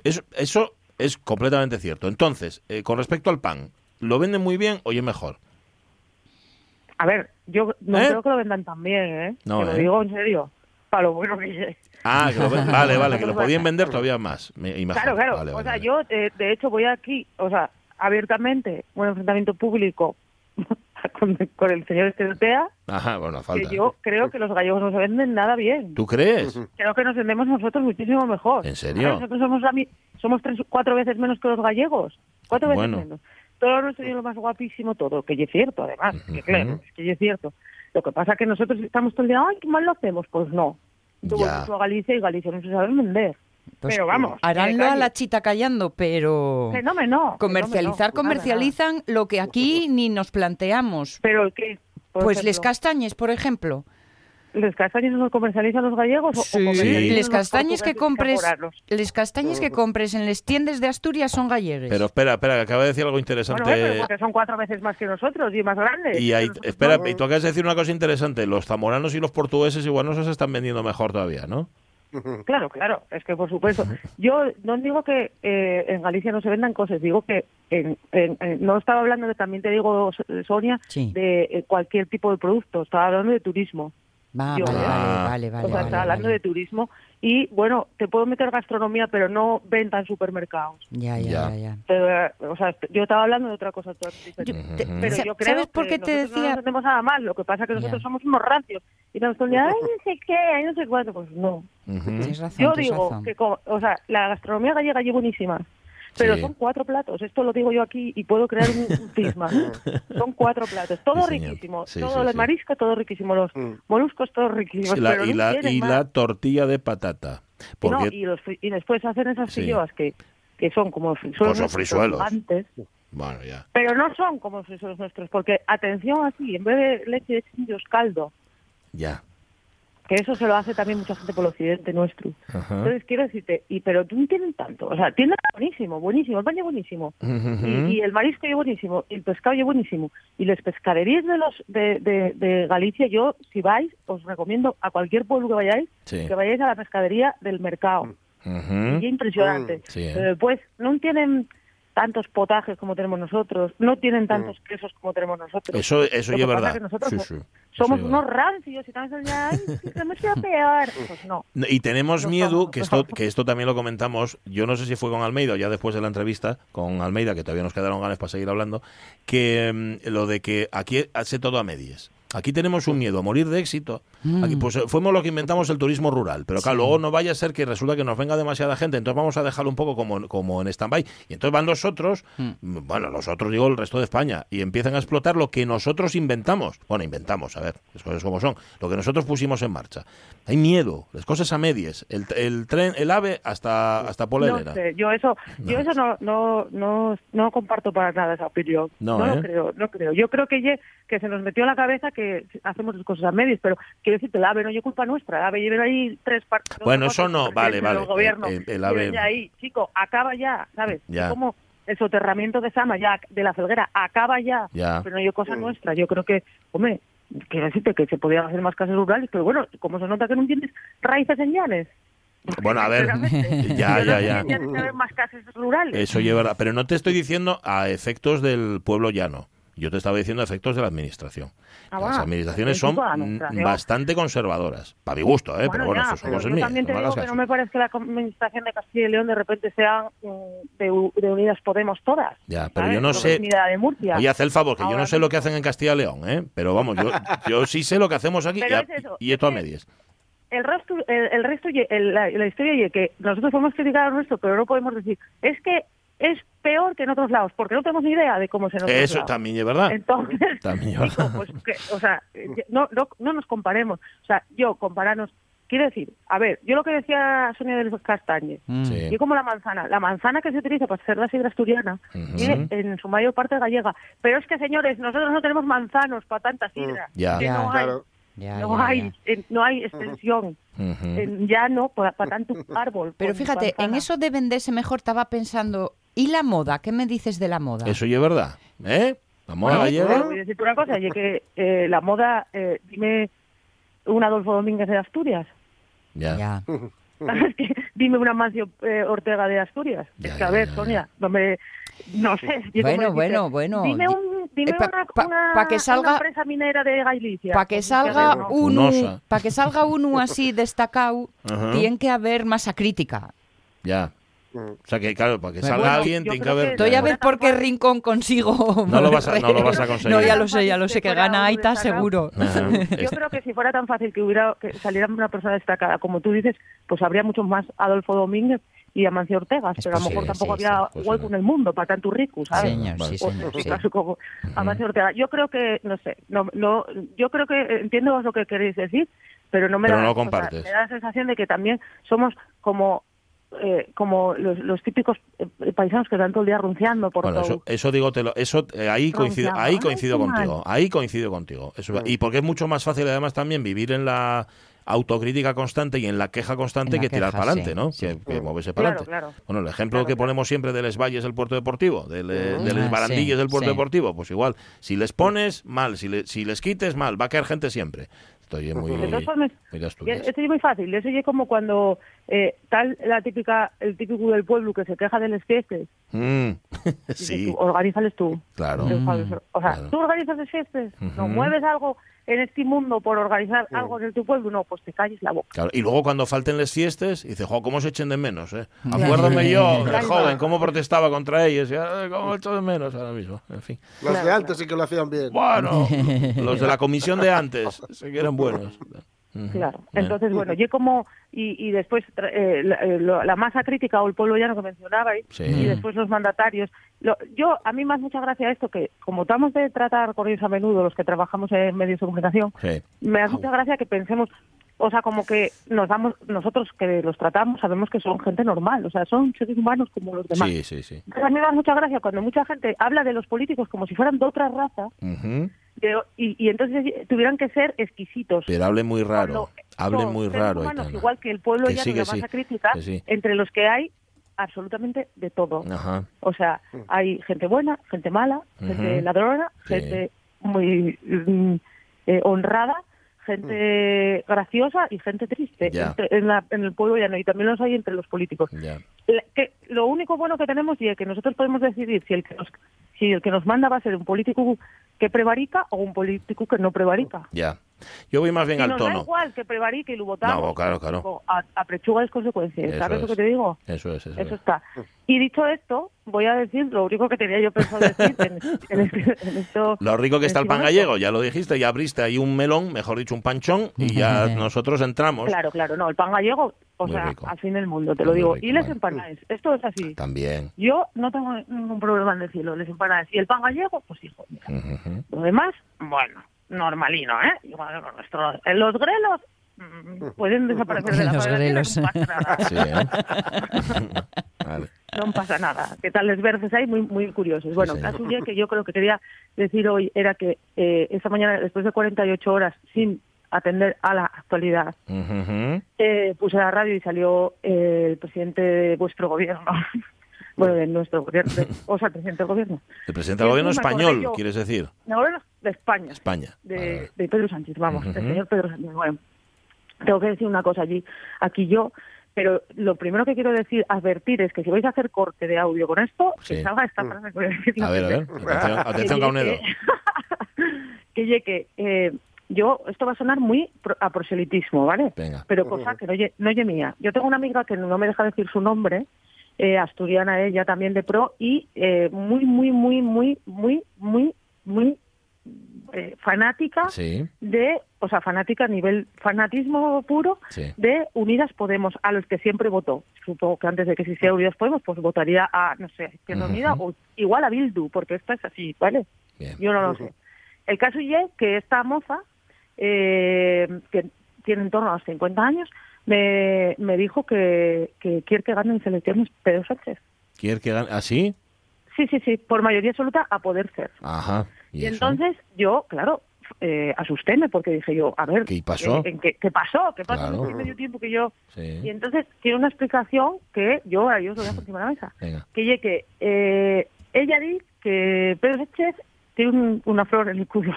Speaker 1: Eso, eso es completamente cierto. Entonces, eh, con respecto al pan, ¿lo venden muy bien o es mejor?
Speaker 5: A ver, yo no ¿Eh? creo que lo vendan tan bien, ¿eh? No, lo ¿eh? digo en serio. Para lo bueno que es.
Speaker 1: Ah, vale, vale, que lo *laughs* podían vender todavía más.
Speaker 5: claro, claro. o sea, yo, de, de, hecho, voy aquí, o sea, abiertamente, un enfrentamiento público *laughs* con, el señor Esterotea,
Speaker 1: Ajá, bueno, falta.
Speaker 5: que yo creo que los gallegos no se venden nada bien.
Speaker 1: ¿Tú crees?
Speaker 5: Creo que nos vendemos nosotros muchísimo mejor.
Speaker 1: ¿En serio?
Speaker 5: Nosotros somos, somos tres, cuatro veces menos que los gallegos. Cuatro veces menos. Todo nuestro lo más guapísimo, todo, que es cierto, además, que claro, es que es cierto. Lo que pasa es que nosotros estamos todo el día, ay, qué mal lo hacemos. Pues no. Tú vas a Galicia y Galicia no se sabe vender. Pero vamos.
Speaker 2: Haránlo a la chita callando, pero.
Speaker 5: Fenómeno.
Speaker 2: Comercializar, comercializan lo que aquí ni nos planteamos.
Speaker 5: ¿Pero qué?
Speaker 2: Pues les castañes, por ejemplo.
Speaker 5: ¿Les castañes los comercializan los gallegos?
Speaker 2: Sí, les castañes que compres, les castañes que compres en les tiendas de Asturias son gallegues.
Speaker 1: Pero espera, espera, que acaba de decir algo interesante.
Speaker 5: Bueno, porque son cuatro veces más que nosotros y más grandes.
Speaker 1: Y espera, y tú acabas de decir una cosa interesante. Los zamoranos y los portugueses igual no se están vendiendo mejor todavía, ¿no?
Speaker 5: Claro, claro, es que por supuesto. Yo no digo que eh, en Galicia no se vendan cosas, digo que en, no estaba hablando de, también te digo, Sonia, de eh, cualquier tipo de producto, estaba hablando de turismo.
Speaker 2: vale, vale, vale, O
Speaker 5: sea, estaba hablando de turismo y bueno, te puedo meter gastronomía, pero no venta en supermercados.
Speaker 2: Ya, ya, ya.
Speaker 5: Eh, o sea, yo estaba hablando de otra cosa. pero yo creo
Speaker 2: ¿Sabes por qué te decía?
Speaker 5: no tenemos nada mal, lo que pasa es que nosotros somos unos rancios y nos ay, no sé qué, ay, no sé cuánto. Pues no. yo digo que, o sea, la gastronomía gallega es buenísima. Pero son cuatro platos, esto lo digo yo aquí y puedo crear un cisma. *laughs* son cuatro platos, todo riquísimo, todo el marisco, todo riquísimo, los mm. moluscos, todo riquísimo.
Speaker 1: y, la, tortilla de patata.
Speaker 5: y, después hacen esas filloas que, que son como frisuelos.
Speaker 1: Pues frisuelos.
Speaker 5: Antes.
Speaker 1: Bueno, ya.
Speaker 5: Pero no son como frisuelos nuestros, porque atención así, en vez de leche de chillos caldo.
Speaker 1: Ya
Speaker 5: que eso se lo hace también mucha gente por el occidente nuestro. Entonces quiero decirte, y pero no tienen tanto, o sea, tienen buenísimo, buenísimo, el baño buenísimo, y, el marisco es buenísimo, y el pescado es buenísimo, y las pescaderías de los de, de, Galicia, yo si vais, os recomiendo a cualquier pueblo que vayáis, que vayáis a la pescadería del mercado. impresionante. pues no tienen tantos potajes como tenemos nosotros, no tienen tantos quesos como tenemos nosotros.
Speaker 1: Eso, eso es verdad.
Speaker 5: somos unos rancios y también ya, peor. *laughs* Pues no.
Speaker 1: Y tenemos miedo, que esto, que esto también lo comentamos, yo no sé si fue con Almeida o ya después de la entrevista con Almeida, que todavía nos quedaron ganas para seguir hablando, que mm, lo de que aquí hace todo a medias. Aquí tenemos un miedo a morir de éxito. Aquí, mm. pues fuimos lo que inventamos el turismo rural. Pero claro, luego no vaya a ser que resulta que nos venga demasiada gente, entonces vamos a dejarlo un poco como, como en stand-by. Y entonces van los otros, mm. bueno, nosotros digo el resto de España, y empiezan a explotar lo que nosotros inventamos. Bueno, inventamos, a ver, las cosas como son. Lo que nosotros pusimos en marcha. Hay miedo, las cosas a medias. El, el tren, el ave hasta, hasta Polera.
Speaker 5: yo eso, yo eso no, no, no, no comparto para nada esa opinión. No, lo ¿eh? creo, no creo. Yo creo que, que se nos metió en la cabeza que hacemos las cosas a medias, pero quiero decirte, el AVE no es culpa nuestra, el AVE lleva ahí tres partes.
Speaker 1: Bueno, eso no, vale, vale.
Speaker 5: El gobierno, el, AVE... ahí, chico, acaba ya, ¿sabes? Ya. Como el soterramiento de Sama, ya, de la felguera, acaba ya, pero no hay cosa nuestra. Yo creo que, hombre, quiero decirte que se podían hacer más casas rurales, pero bueno, como se nota que no entiendes raíces en llanes. *laughs*
Speaker 1: Bueno, a ver, ya, ya, ya.
Speaker 5: más casas rurales.
Speaker 1: Eso lleva, pero no te estoy diciendo a efectos del pueblo llano. Yo te estaba diciendo efectos de la administración. Ah, Las administraciones son bastante conservadoras, para mi gusto, ¿eh? pero bueno, eso son cosas mías.
Speaker 5: También te digo que no me parece que la administración de Castilla y León de repente sea mm, de, Unidas Podemos todas.
Speaker 1: Ya, pero yo no sé. Oye, haz el favor, que yo no sé lo que hacen en Castilla y León, ¿eh? pero vamos, yo, *laughs* yo sí sé lo que hacemos aquí y, esto a medias
Speaker 5: el resto, el, resto la, la, historia y que nosotros podemos criticar a nuestro, pero no podemos decir, es que es peor que en otros lados, porque no tenemos ni idea de cómo se nos
Speaker 1: Eso también es verdad.
Speaker 5: Entonces, *laughs* también pues o sea, no, no, no nos comparemos. O sea, yo compararnos Quiero decir, a ver, yo lo que decía Sonia de los Castañes, mm. yo como la manzana, la manzana que se utiliza para hacer la sidra asturiana, en su mayor parte gallega, pero es que señores, nosotros no tenemos manzanos para tanta sidra, mm. ya. no hay, no, hay no hay extensión, ya no para, tanto árbol.
Speaker 2: Pero fíjate, en eso de venderse mejor estaba pensando ¿Y la moda? ¿Qué me dices de la moda?
Speaker 1: Eso ya es verdad. ¿Eh? La moda gallega.
Speaker 5: Voy a decirte una cosa, y que eh, la moda, eh, dime un Adolfo Domínguez de Asturias.
Speaker 1: Ya. ya. *laughs*
Speaker 5: dime una Mancio eh, Ortega de Asturias. es que, a ver, Sonia, no me... No sé.
Speaker 2: Bueno, bueno, bueno.
Speaker 5: Dime, un, dime una, que salga, una empresa minera de Galicia.
Speaker 2: Para que salga uno, para que salga uno así destacado, tiene que haber masa crítica.
Speaker 1: Ya. O sea que, claro, para que salga alguien tiene que haber...
Speaker 2: Estoy a ver por qué Rincón consigo...
Speaker 1: No lo vas a, no lo vas a conseguir.
Speaker 2: No, ya lo sé, ya lo sé, que gana Aita seguro. *laughs* *laughs*
Speaker 5: Yo creo que si fuera tan fácil que hubiera que saliera una persona destacada, como tú dices, pues habría muchos más Adolfo Domínguez y Amancio Ortegas, pero a lo mejor tampoco había hueco en el mundo para tanto rico, ¿sabes?
Speaker 2: Señor, sí, señor,
Speaker 5: sí. como Amancio Ortega. Yo creo que, no sé, no, no, yo creo que entiendo lo que queréis decir, pero no me, da,
Speaker 1: no
Speaker 5: me da la sensación de que también somos como eh, como los, típicos eh, paisanos que están todo el día anunciando por
Speaker 1: bueno,
Speaker 5: Eso,
Speaker 1: eso digo, te lo, eso eh, ahí coincido, ahí coincido contigo, ahí coincido contigo. Eso. Y porque es mucho más fácil además también vivir en la autocrítica constante y en la queja constante que tirar para adelante, ¿no? Que, moverse para adelante. Bueno, el ejemplo que ponemos siempre de Les Valles del puerto deportivo, de, de Les Barandillos del puerto deportivo, pues igual, si les pones, mal, si, si les quites, mal, va a caer gente siempre. Estoy muy,
Speaker 5: Esto es muy fácil. Eso es como cuando eh, tal la típica, el típico del pueblo que se queja de fiestas.
Speaker 1: Mm. *laughs* sí.
Speaker 5: organízales tú.
Speaker 1: Claro.
Speaker 5: O sea, tú organizas las fiestas, no mueves algo en este mundo por organizar algo en tu pueblo, no, pues te calles la boca.
Speaker 1: Claro. Y luego cuando falten las fiestas, dice, jo, ¿cómo se echen de menos? Eh? Acuérdame yo, *laughs* de joven, cómo protestaba contra ellos, y, ¿cómo echo de menos ahora mismo? En fin.
Speaker 3: Los de antes sí que lo hacían bien.
Speaker 1: Bueno, *laughs* los de la comisión de antes, sí que eran buenos.
Speaker 5: Claro. Entonces, bueno, yo como, y, y después eh, eh, la, masa crítica o el pueblo llano que mencionabais, y después los mandatarios. Yo, a mí me hace mucha gracia esto que, como estamos de tratar con ellos a menudo, los que trabajamos en medios de comunicación, me hace mucha gracia que pensemos, o sea, como que nos damos, nosotros que los tratamos sabemos que son gente normal, o sea, son seres humanos como los demás.
Speaker 1: Sí, sí, sí.
Speaker 5: a mí me da mucha gracia cuando mucha gente habla de los políticos como si fueran de otra raza y, entonces tuvieran que ser exquisitos.
Speaker 1: Pero hable muy raro, hable muy raro.
Speaker 5: igual que el pueblo ya no la crítica, entre los que hay absolutamente de todo. O sea, hay gente buena, gente mala, gente ladrona, gente muy mm, eh, honrada, gente graciosa y gente triste en, en, el pueblo llano y también los hay entre los políticos. que, lo único bueno que tenemos y es que nosotros podemos decidir si el que nos si el que nos manda va a ser un político que prevarica o un político que no prevarica.
Speaker 1: Ya. Yo voy más bien al tono.
Speaker 5: da igual que prevarique y lo votamos.
Speaker 1: No, claro, claro.
Speaker 5: A, a prechuga es consecuencias. ¿Sabes lo que te digo?
Speaker 1: Eso es,
Speaker 5: eso, está. Y dicho esto, voy a decir lo único que tenía yo pensado decir en, este, esto. *laughs*
Speaker 1: Lo rico que está el pan gallego, ya lo dijiste, ya abriste ahí un melón, mejor dicho, un panchón, y ya *laughs* nosotros entramos.
Speaker 5: Claro, claro, no, el pan gallego o sea, al fin del mundo, te lo digo. y les empanadas, esto es así.
Speaker 1: También.
Speaker 5: Yo no tengo ningún problema en decirlo, les empanadas. Y el pan gallego, pues hijo, mira. Lo demás, bueno, normalino, ¿eh? Igual nuestro, en los grelos mm, pueden *laughs* desaparecer de la los grelos. No pasa nada. Sí, ¿eh? *laughs* No pasa nada. ¿Qué tal les verdes ahí? Muy, muy curiosos. Bueno, sí, caso que yo creo que quería decir hoy era que eh, esta mañana, después de 48 horas sin atender a la actualidad. Eh, puse la radio y salió eh, el presidente de vuestro gobierno. *laughs* bueno, de nuestro gobierno, o sea, el presidente del gobierno.
Speaker 1: El presidente del gobierno español, quieres decir.
Speaker 5: No, de España.
Speaker 1: España.
Speaker 5: De, Pedro Sánchez, vamos, del señor Pedro Sánchez. Bueno, tengo que decir una cosa allí, aquí yo, pero lo primero que quiero decir, advertir, es que si vais a hacer corte de audio con esto, que salga esta mm. frase que voy a decir.
Speaker 1: A ver, a ver, atención, *laughs* atención Caunedo. *laughs*
Speaker 5: que llegue, eh, yo, esto va a sonar muy a proselitismo, ¿vale? Pero cosa que no, no oye mía. Yo tengo una amiga que no me deja decir su nombre, eh, asturiana ella también de pro, y eh, muy, muy, muy, muy, muy, muy, muy eh, fanática de, o sea, fanática a nivel fanatismo puro de Unidas Podemos, a los que siempre votó. Supongo que antes de que existiera Unidas Podemos, pues votaría a, no sé, Izquierda Unida o igual a Bildu, porque esto es así, ¿vale? Yo no lo sé. El caso es que esta moza eh, que tiene en torno a los 50 años, me, me dijo que, que quiere que gane en selecciones Pedro Sánchez.
Speaker 1: ¿Quiere que gane? ¿Así?
Speaker 5: ¿Ah, sí, sí, sí, por mayoría absoluta a poder ser.
Speaker 1: Ajá.
Speaker 5: Y, entonces yo, claro, eh, asustéme porque dije yo, a ver,
Speaker 1: ¿qué pasó?
Speaker 5: ¿qué, pasó? ¿Qué pasó? en medio tiempo que yo... Y entonces tiene una explicación que yo, yo os lo dejo encima de la mesa. Que, que eh, ella dice que Pedro Sánchez tiene una flor en el culo.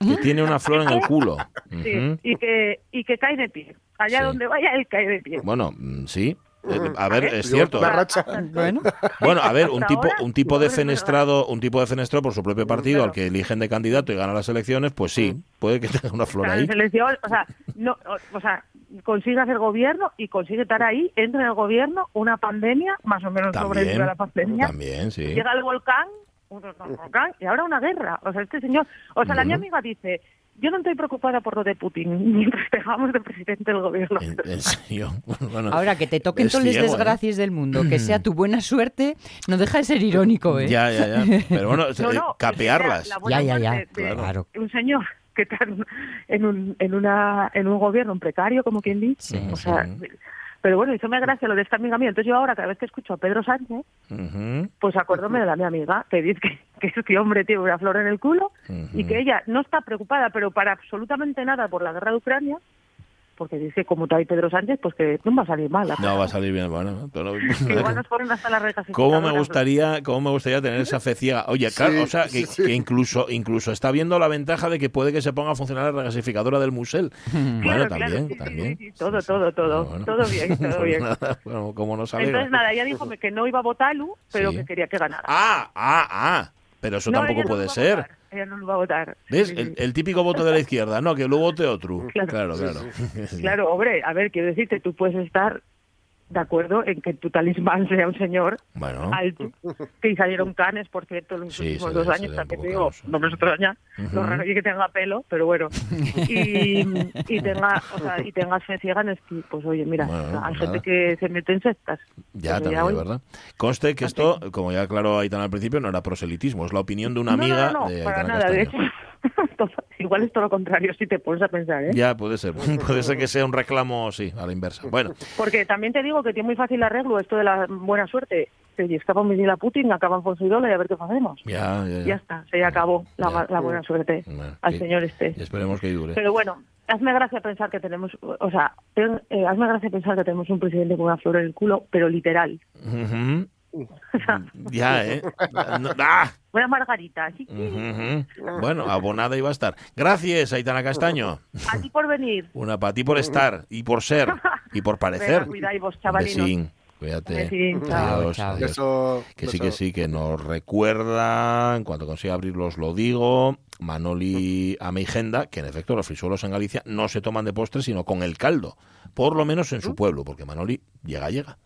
Speaker 1: Que tiene una flor en el *laughs* culo.
Speaker 5: Sí, y, que, y que cae de pie. Allá donde vaya, él cae de pie.
Speaker 1: Bueno, mm, sí. Eh, a ver, es cierto.
Speaker 5: Bueno. *laughs*
Speaker 1: bueno, a ver, un tipo, un tipo de fenestrado, un tipo de fenestrado por su propio partido al que eligen de candidato y gana las elecciones, pues sí, puede que *laughs* tenga una flor ahí.
Speaker 5: o sea, no, o, sea, consigue hacer gobierno y consigue estar ahí, entra en el gobierno, una pandemia, más o menos sobrevive a la pandemia.
Speaker 1: También, sí.
Speaker 5: Llega el volcán, y ahora una guerra. O sea, este señor, o sea, la mi amiga dice, yo no estoy preocupada por lo de Putin, *laughs* mientras dejamos de presidente del gobierno. *laughs*
Speaker 2: Ahora, que te toquen todas las ¿eh? desgracias del mundo, que sea tu buena suerte, no deja de ser irónico, ¿eh?
Speaker 1: Ya, ya, ya. Pero bueno, *laughs* capearlas.
Speaker 2: ya, ya, ya. claro.
Speaker 5: Un señor que está en un, en, una, en un gobierno precario, como quien dice. o sea, pero bueno, eso me gracia lo de esta amiga mía. Entonces yo ahora, cada vez que escucho a Pedro Sánchez, pues acuérdome de la mi amiga, que dice que, que este hombre tiene una flor en el culo y que ella no está preocupada, pero para absolutamente nada por la guerra de Ucrania, porque dice como está ahí Pedro Sánchez, pues que no va a salir mal.
Speaker 1: No va a salir bien, bueno.
Speaker 5: igual nos ponen hasta las
Speaker 1: ¿Cómo me gustaría, cómo me gustaría tener esa fe ciega? Oye, *laughs* claro, o sea, que, incluso incluso está viendo la ventaja de que puede que se ponga a funcionar la regasificadora del Musel. bueno, también, también.
Speaker 5: todo, todo, todo, todo bien, todo *laughs* bien.
Speaker 1: bueno, como no
Speaker 5: Entonces nada, ella dijo *laughs* que no iba a votar Lu, pero que quería que ganara.
Speaker 1: Ah, ah, ah. Pero eso tampoco puede ser.
Speaker 5: Ella no lo va a votar.
Speaker 1: ¿Ves? El, típico voto de la izquierda, no, que lo vote otro. Claro, claro. *laughs*
Speaker 5: Claro, hombre, a ver, quiero decirte, tú puedes estar de acuerdo en que tu talismán sea un señor alto, que salieron canes, por cierto, en los últimos dos años, también te digo, no me extraña, lo raro es que tenga pelo, pero bueno, *laughs* y, y tenga, o sea, y tengas fe ciega en esquí, pues oye, mira, hay gente que se mete en sectas.
Speaker 1: Ya, también, ¿verdad? Conste que esto, como ya aclaró Aitana al principio, no era proselitismo, es la opinión de una amiga
Speaker 5: no, no,
Speaker 1: de
Speaker 5: para nada, de hecho, *laughs* igual es todo lo contrario si te pones a pensar, ¿eh?
Speaker 1: Ya, puede ser, puede ser que sea un reclamo, sí, a la inversa. Bueno.
Speaker 5: Porque también te digo que tiene muy fácil arreglo esto de la buena suerte. Si escapan venir a Putin, acaban con su ídolo y a ver qué hacemos.
Speaker 1: Ya, ya,
Speaker 5: ya. está, se acabó la, la, buena suerte al señor este.
Speaker 1: esperemos que dure.
Speaker 5: Pero bueno, hazme gracia pensar que tenemos, o sea, eh, hazme gracia pensar que tenemos un presidente con una flor en el culo, pero literal.
Speaker 1: Ya, ¿eh?
Speaker 5: ¡Ah! Buena margarita.
Speaker 1: Bueno, abonada iba a estar. Gracias, Aitana Castaño.
Speaker 5: A ti por venir.
Speaker 1: Una para ti por estar y por ser y por parecer.
Speaker 5: vos, chavalinos.
Speaker 1: Cuídate. que sí, que sí, que nos recuerda, en cuanto consiga abrirlos lo digo, Manoli Ameigenda, que en efecto los frisuelos en Galicia no se toman de postre, sino con el caldo. Por lo menos en su pueblo, porque Manoli llega, llega.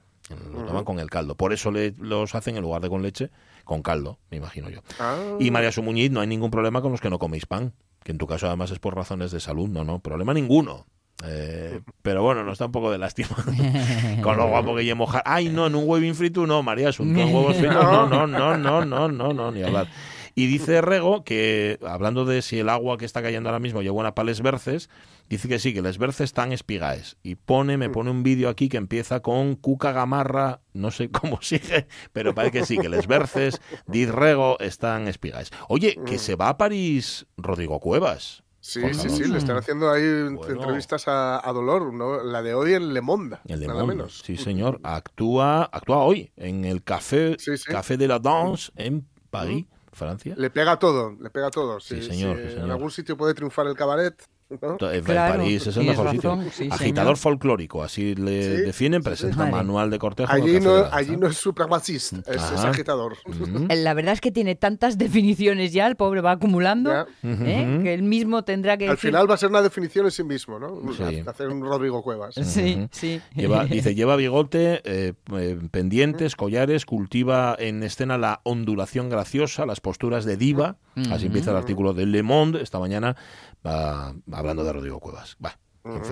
Speaker 1: Lo toman con el caldo. Por eso le, los hacen en lugar de con leche, con caldo, me imagino yo. Ah. Y María Sumuñiz, no hay ningún problema con los que no coméis pan, que en tu caso además es por razones de salud, no, no, problema ninguno. Eh, pero bueno, nos está un poco de lástima. *laughs* Con lo guapo que llevo mojar. Ay, no, en un huevín frito no, María, es un huevos fritos. No, no, no, no, no, no, no, ni hablar. Y dice Rego que, hablando de si el agua que está cayendo ahora mismo lleva buena para les verces, dice que sí, que les verces están espigaes. Y pone, me pone un vídeo aquí que empieza con Cuca Gamarra, no sé cómo *laughs* sigue, pero parece que sí, que les verces, dice Rego, están espigaes. Oye, que se va a París Rodrigo Cuevas.
Speaker 3: Sí, sí, sí, le están haciendo ahí entrevistas a, Dolor, ¿no? la de hoy en Le Monde, nada menos.
Speaker 1: Sí, señor, actúa, actúa hoy en el Café, Café de la Danse en París, Francia.
Speaker 3: Le pega todo, le pega todo. Sí, señor, sí, señor. En algún sitio puede triunfar el cabaret,
Speaker 1: en París es el mejor sitio. Agitador folclórico, así le definen, presenta manual de cortejo.
Speaker 3: Allí no, allí no es supremacista, es, agitador.
Speaker 2: La verdad es que tiene tantas *laughs* definiciones ya, el pobre va acumulando, ¿eh? que él mismo tendrá que.
Speaker 3: Al final va a ser una definición en sí mismo, ¿no? Hacer un Rodrigo Cuevas.
Speaker 2: Sí, sí. *laughs*
Speaker 1: dice, lleva bigote, eh, eh, pendientes, collares, cultiva en escena la ondulación graciosa, las posturas de diva. Así empieza el artículo de Le Monde esta mañana va, hablando de Rodrigo Cuevas. Va,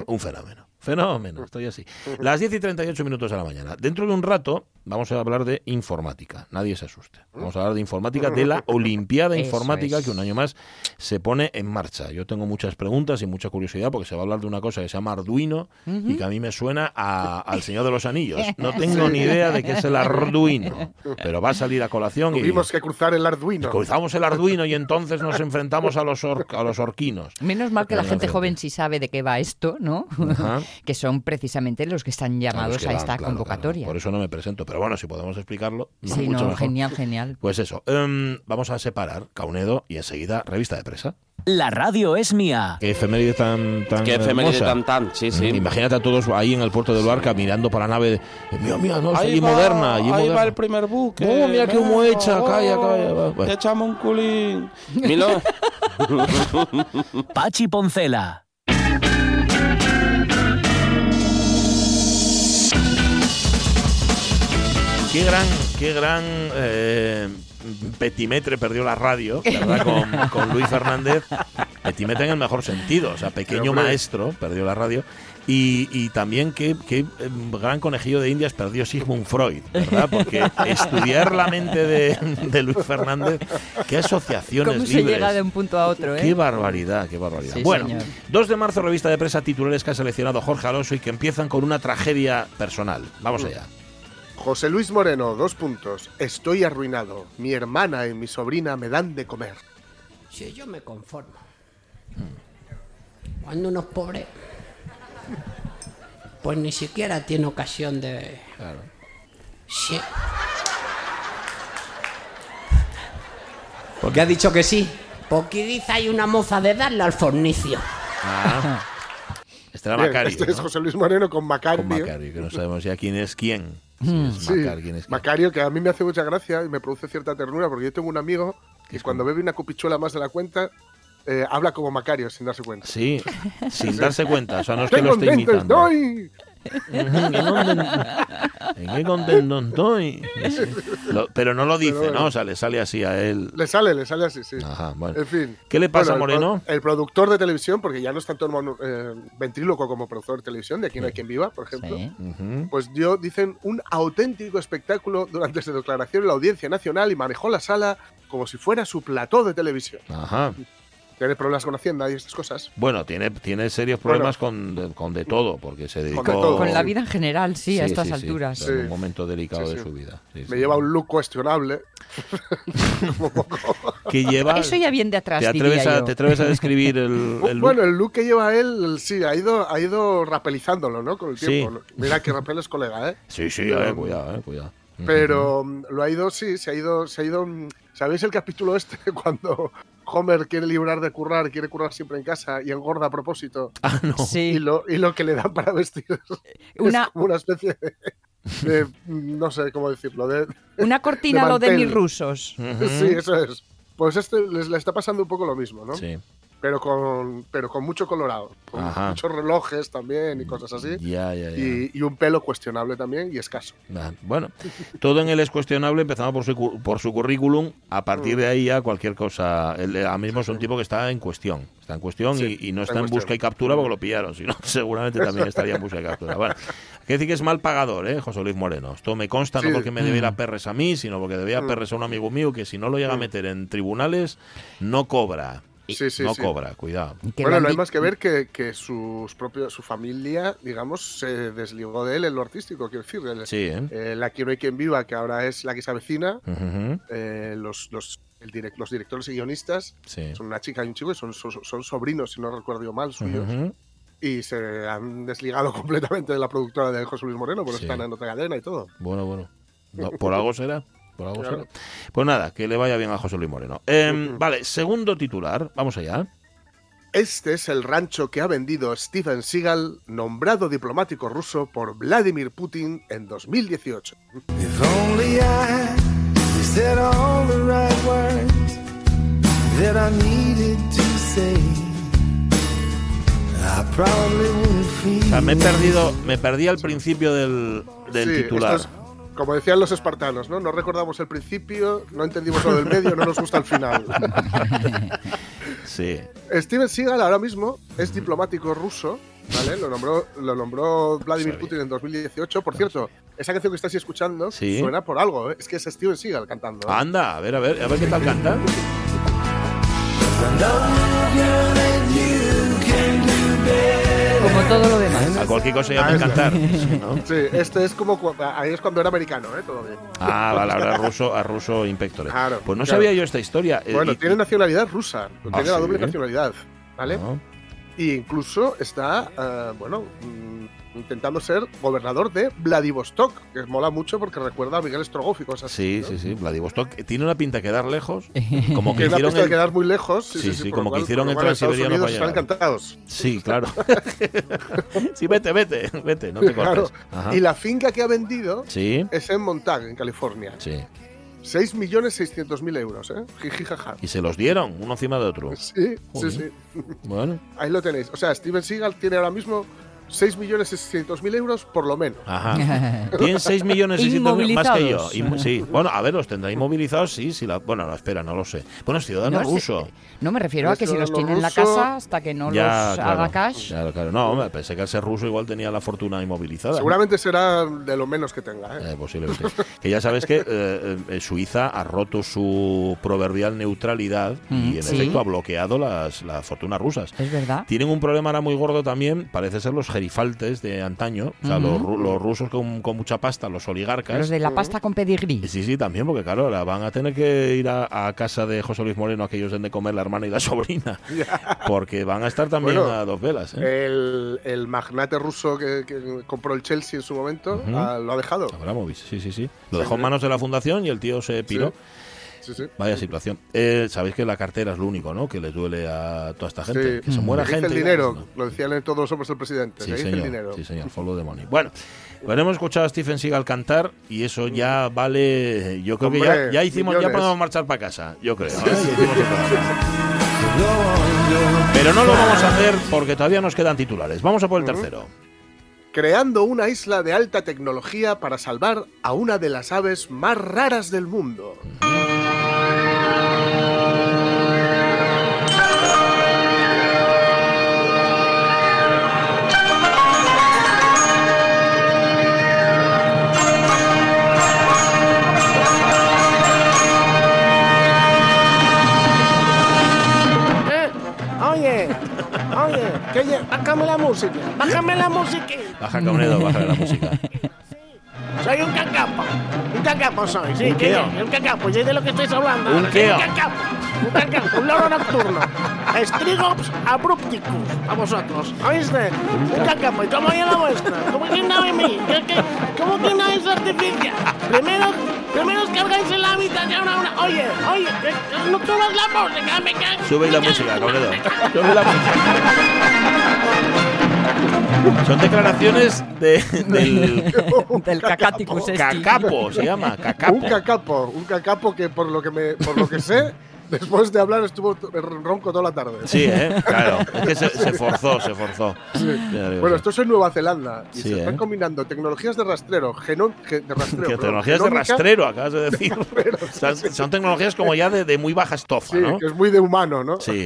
Speaker 1: un fenómeno. Fenómeno, estoy así. Las 10 y 38 minutos de la mañana. Dentro de un rato vamos a hablar de informática. Nadie se asuste. Vamos a hablar de informática, de la *laughs* Olimpiada Informática que un año más se pone en marcha. Yo tengo muchas preguntas y mucha curiosidad porque se va a hablar de una cosa que se llama Arduino y que a mí me suena al Señor de los Anillos. *laughs* No tengo ni idea de qué es el Arduino, pero va a salir a colación.
Speaker 3: Tuvimos que cruzar el Arduino.
Speaker 1: Cruzamos el Arduino y entonces nos enfrentamos a los, a los orquinos.
Speaker 2: Menos mal que la gente joven sí sabe de qué va esto, ¿no? Que son precisamente los que están llamados a, esta convocatoria.
Speaker 1: Por eso no me presento, pero bueno, si podemos explicarlo.
Speaker 2: Sí, no, genial, genial.
Speaker 1: Pues eso, em, vamos a separar Caunedo y enseguida revista de presa.
Speaker 4: La radio es mía.
Speaker 1: Qué efeméride tan tan
Speaker 6: Qué efeméride tan tan, sí, sí.
Speaker 1: Imagínate a todos ahí en el puerto de Luarca mirando para la nave. Mira, mira, no, ahí moderna.
Speaker 6: Ahí, va el primer buque.
Speaker 1: Oh, mira qué humo echa, calla, calla.
Speaker 6: Te echamos un culín.
Speaker 4: Pachi Poncela.
Speaker 1: Qué gran, qué gran eh, petimetre perdió la radio, *laughs* ¿verdad? Con, Luis Fernández. Petimetre en el mejor sentido, o sea, pequeño maestro perdió la radio. Y, también qué, qué, em, gran conejillo de indias perdió Sigmund Freud, ¿verdad? Porque *laughs* estudiar la mente de, Luis Fernández, qué asociaciones
Speaker 2: ¿Cómo se llega de un punto a otro,
Speaker 1: eh? Qué barbaridad, qué barbaridad. bueno, 2 de marzo, revista de prensa titulares que ha seleccionado Jorge Alonso y que empiezan con una tragedia personal. Vamos allá.
Speaker 3: José Luis Moreno, dos puntos. Estoy arruinado. Mi hermana y mi sobrina me dan de comer.
Speaker 7: Sí, yo me conformo. Cuando uno es pobre, pues ni siquiera tiene ocasión de... Claro. Sí. ¿Por qué ha dicho que sí? Porque dice hay una moza de darle al fornicio. Ah.
Speaker 1: Este era Macario.
Speaker 3: Este es José Luis Moreno con Macario.
Speaker 1: Con Macario, que no sabemos ya quién es quién. Mm.
Speaker 3: Macario, que a mí me hace mucha gracia y me produce cierta ternura, porque yo tengo un amigo que cuando bebe una cupichuela más de la cuenta, eh, habla como Macario sin darse cuenta.
Speaker 1: Sí, *laughs* sin darse cuenta. O sea, no es que lo esté imitando. ¿En qué contento estoy? pero no lo dice, ¿no? O sea, le sale así a él.
Speaker 3: Le sale, le sale así, sí.
Speaker 1: Ajá, bueno. En fin. ¿Qué le pasa
Speaker 3: a
Speaker 1: Moreno?
Speaker 3: El, productor de televisión, porque ya no es tanto eh, ventríloco como productor de televisión, de Aquí no hay quien viva, por ejemplo, pues dio, dicen, un auténtico espectáculo durante su declaración en la Audiencia Nacional y manejó la sala como si fuera su plató de televisión.
Speaker 1: Ajá.
Speaker 3: ¿Tiene problemas con Hacienda y estas cosas?
Speaker 1: Bueno, tiene, tiene serios problemas con, de, con, de, todo, porque se dedicó...
Speaker 2: Con, la vida en general, sí, a estas alturas.
Speaker 1: en un momento delicado de su vida.
Speaker 3: Me lleva un look cuestionable. *laughs*
Speaker 1: que lleva...
Speaker 2: Eso ya viene de atrás,
Speaker 1: ¿Te atreves, a, ¿te atreves a describir *laughs* el, look?
Speaker 3: Bueno, el look que lleva él, sí, ha ido, ha ido rapelizándolo, ¿no? Con el tiempo. Mira que rapel es colega, ¿eh?
Speaker 1: Sí, sí, eh, cuidado, eh, cuidado.
Speaker 3: Pero lo ha ido, sí, se ha ido, se ha ido. ¿Sabéis el capítulo este *laughs* cuando Homer quiere librar de currar, quiere currar siempre en casa y engorda a propósito? *laughs*
Speaker 1: Ah, no.
Speaker 3: Sí. Y lo, y lo que le dan para vestir una... es como una especie de, no sé cómo decirlo, de,
Speaker 2: una cortina lo de mis rusos.
Speaker 3: Sí, eso es. Pues este les le está pasando un poco lo mismo, ¿no?
Speaker 1: Sí
Speaker 3: pero con, pero con mucho colorado. Con muchos relojes también y cosas así. Y, un pelo cuestionable también y escaso.
Speaker 1: Bueno, todo en él es cuestionable, empezando por su, por su currículum. A partir de ahí ya cualquier cosa. Él ahora mismo es un tipo que está en cuestión. Está en cuestión y, no está en, busca y captura porque lo pillaron. Si no, *laughs* seguramente también estaría en busca y captura. Bueno, hay que decir que es mal pagador, ¿eh, José Luis Moreno? Esto me consta no porque me debiera mm. perres a mí, sino porque debía mm. perres a un amigo mío que si no lo llega a mm. meter en tribunales, no cobra no cobra, cuidado.
Speaker 3: Bueno, no hay más que ver que, que sus propios, su familia, digamos, se desligó de él en lo artístico, quiero decir.
Speaker 1: sí, ¿eh?
Speaker 3: eh la Quiero y quien viva, que ahora es la que se avecina, eh, los, los, el los directores y guionistas son una chica y un chico, y son, son, sobrinos, si no recuerdo mal, suyos. Y se han desligado *laughs* completamente de la productora de José Luis Moreno, porque están en otra cadena y todo.
Speaker 1: Bueno, bueno. por algo será. Pues nada, que le vaya bien a José Luis Moreno. Em, vale, segundo titular, vamos allá.
Speaker 3: Este es el rancho que ha vendido Steven Seagal, nombrado diplomático ruso por Vladimir Putin en 2018.
Speaker 1: me he perdido, me perdí al principio del, titular
Speaker 3: como decían los espartanos, ¿no? No recordamos el principio, no entendimos lo del medio, no nos gusta el final. *laughs*
Speaker 1: Sí.
Speaker 3: Steven Seagal ahora mismo es diplomático ruso, ¿vale? Lo nombró, lo nombró Vladimir Putin en 2018. Por cierto, esa canción que estáis escuchando suena por algo, ¿eh? Es que es Steven Seagal cantando.
Speaker 1: ¿eh? Anda, a ver, a ver, a ver qué tal canta.
Speaker 2: Como todo lo demás.
Speaker 1: A cualquier cosa ya me encantar.
Speaker 3: Sí, este es como ahí es cuando era americano, ¿eh? Todo bien.
Speaker 1: Ah, vale, ahora ruso, a ruso impectore. pues no sabía yo esta historia.
Speaker 3: Eh, bueno, tiene nacionalidad rusa, tiene ah, la doble nacionalidad, ¿vale? Ah. Y incluso está, uh, bueno, intentando ser gobernador de Vladivostok, que mola mucho porque recuerda a Miguel Strogoff y cosas
Speaker 1: así. Sí, sí, sí. Vladivostok tiene una pinta de quedar lejos. *laughs*
Speaker 3: Como que hicieron. de quedar muy lejos.
Speaker 1: Sí, sí, como que hicieron el transiberiano para
Speaker 3: Están encantados.
Speaker 1: Sí, claro. *laughs* sí, vete, vete, vete, no te cortes.
Speaker 3: Y la finca que ha vendido
Speaker 1: ¿Sí?
Speaker 3: es en Montague, en California.
Speaker 1: Sí.
Speaker 3: 6.600.000 euros, ¿eh? Jijijaja.
Speaker 1: Y se los dieron, uno encima de otro.
Speaker 3: Sí, sí, sí.
Speaker 1: Bueno.
Speaker 3: Ahí lo tenéis. O sea, Steven Seagal tiene ahora mismo 6.600.000 euros por lo menos.
Speaker 1: Ajá. *laughs* Tienen 6.600.000 más que yo. sí. Bueno, a ver, los tendrá inmovilizados, sí. sí la, bueno, no, espera, no lo sé. Bueno, es ciudadano ruso.
Speaker 2: no me refiero a que si los tiene en la casa hasta que no los haga cash.
Speaker 1: Claro, claro. No, hombre, pensé que al ser ruso igual tenía la fortuna inmovilizada.
Speaker 3: Seguramente será de lo menos que tenga. ¿eh?
Speaker 1: eh posiblemente. que ya sabes que eh, Suiza ha roto su proverbial neutralidad y en efecto ha bloqueado las, las fortunas rusas.
Speaker 2: Es verdad.
Speaker 1: Tienen un problema ahora muy gordo también, parece ser los gerifaltes de antaño, o sea, los, rusos con, mucha pasta, los oligarcas.
Speaker 2: Los de la pasta con pedigrí.
Speaker 1: Sí, sí, también, porque claro, van a tener que ir a, casa de José Luis Moreno, aquellos de comer la hermana y la *laughs* sobrina, porque van a estar también a dos velas.
Speaker 3: ¿eh? El, magnate ruso que, compró el Chelsea en su momento ah, lo ha dejado.
Speaker 1: sí, sí, sí. Lo dejó en manos de la fundación y el tío se piró. Vaya situación. Eh, Sabéis que la cartera es lo único, ¿no? Que les duele a toda esta gente. Que se muera gente.
Speaker 3: el dinero. Lo decían todos los hombres del presidente. Sí, señor. El dinero.
Speaker 1: Sí, señor. Follow the money. Bueno, pues hemos escuchado a Stephen Seagal cantar y eso ya vale. Yo creo que ya, ya hicimos, ya podemos marchar para casa. Yo creo. ¿eh? Pero no lo vamos a hacer porque todavía nos quedan titulares. Vamos a por el tercero
Speaker 3: creando una isla de alta tecnología para salvar a una de las aves más raras del mundo. Que bájame la música, bájame la música.
Speaker 1: Baja Caunedo, baja la música. *laughs*
Speaker 3: Soy un cacapo, un cacapo soy, sí, ¿Un ¿qué? Un cacapo, ¿sí de lo que estoy hablando?
Speaker 1: ¿Un qué?
Speaker 3: Un cacapo.
Speaker 8: Un, loro nocturno. Strigops abrupticus. A vosotros. ¿Oíste? Un cacapo. ¿Y cómo la vuestra? ¿Cómo que no en mí? ¿Cómo que no es artificial? Primero, primero cargáis el hábitat y ahora una... Oye, oye, no subas la música, me cago.
Speaker 1: Sube la música, Corredor. Sube la música. Son declaraciones de, del, *laughs*
Speaker 2: del cacaticus.
Speaker 1: Cacapo, se llama, cacapo.
Speaker 3: Un cacapo, un cacapo que por lo que me, por lo que sé *laughs* Después de hablar estuvo ronco toda la tarde.
Speaker 1: Sí, ¿eh? claro. *laughs* Es que se, forzó, se forzó.
Speaker 3: Bueno, esto es en Nueva Zelanda. Y se están ¿eh? combinando tecnologías de rastreo, genón, de rastreo. *laughs*
Speaker 1: tecnologías de rastrero, acabas de decir. *laughs* son, tecnologías como ya de, muy baja estofa,
Speaker 3: sí,
Speaker 1: ¿no?
Speaker 3: que es muy de humano, ¿no?
Speaker 1: Sí.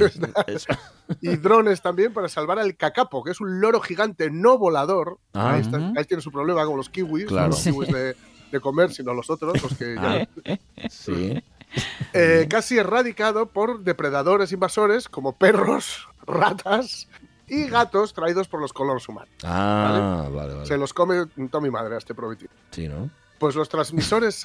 Speaker 3: y drones también para salvar al cacapo, que es un loro gigante no volador. Ah, ahí, está, ahí, tiene su problema, como los kiwis. Los kiwis de, de comer, sino los otros, los que ya...
Speaker 1: Ah, sí.
Speaker 3: Eh, casi erradicado por depredadores invasores como perros, *laughs* ratas y gatos traídos por los colonos humanos.
Speaker 1: Ah, vale, vale.
Speaker 3: Se los come mi madre a este prometido.
Speaker 1: Sí, ¿no?
Speaker 3: pues los transmisores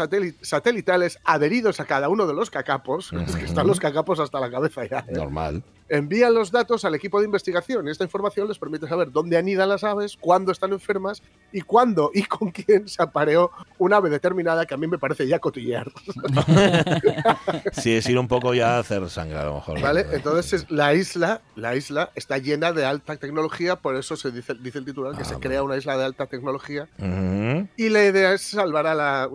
Speaker 3: satelitales adheridos a cada uno de los cacapos, *laughs* es que están los cacapos hasta la cabeza ya.
Speaker 1: ¿eh? Normal.
Speaker 3: Envían los datos al equipo de investigación esta información les permite saber dónde anidan las aves, cuándo están enfermas y cuándo y con quién se apareó una ave determinada que a mí me parece ya cotillear. *laughs*
Speaker 1: sí, es ir un poco ya a hacer sangre a lo mejor.
Speaker 3: Vale, entonces la isla, la isla está llena de alta tecnología, por eso se dice, dice el titular que ah, se crea una isla de alta tecnología. Y la idea es salvar a la,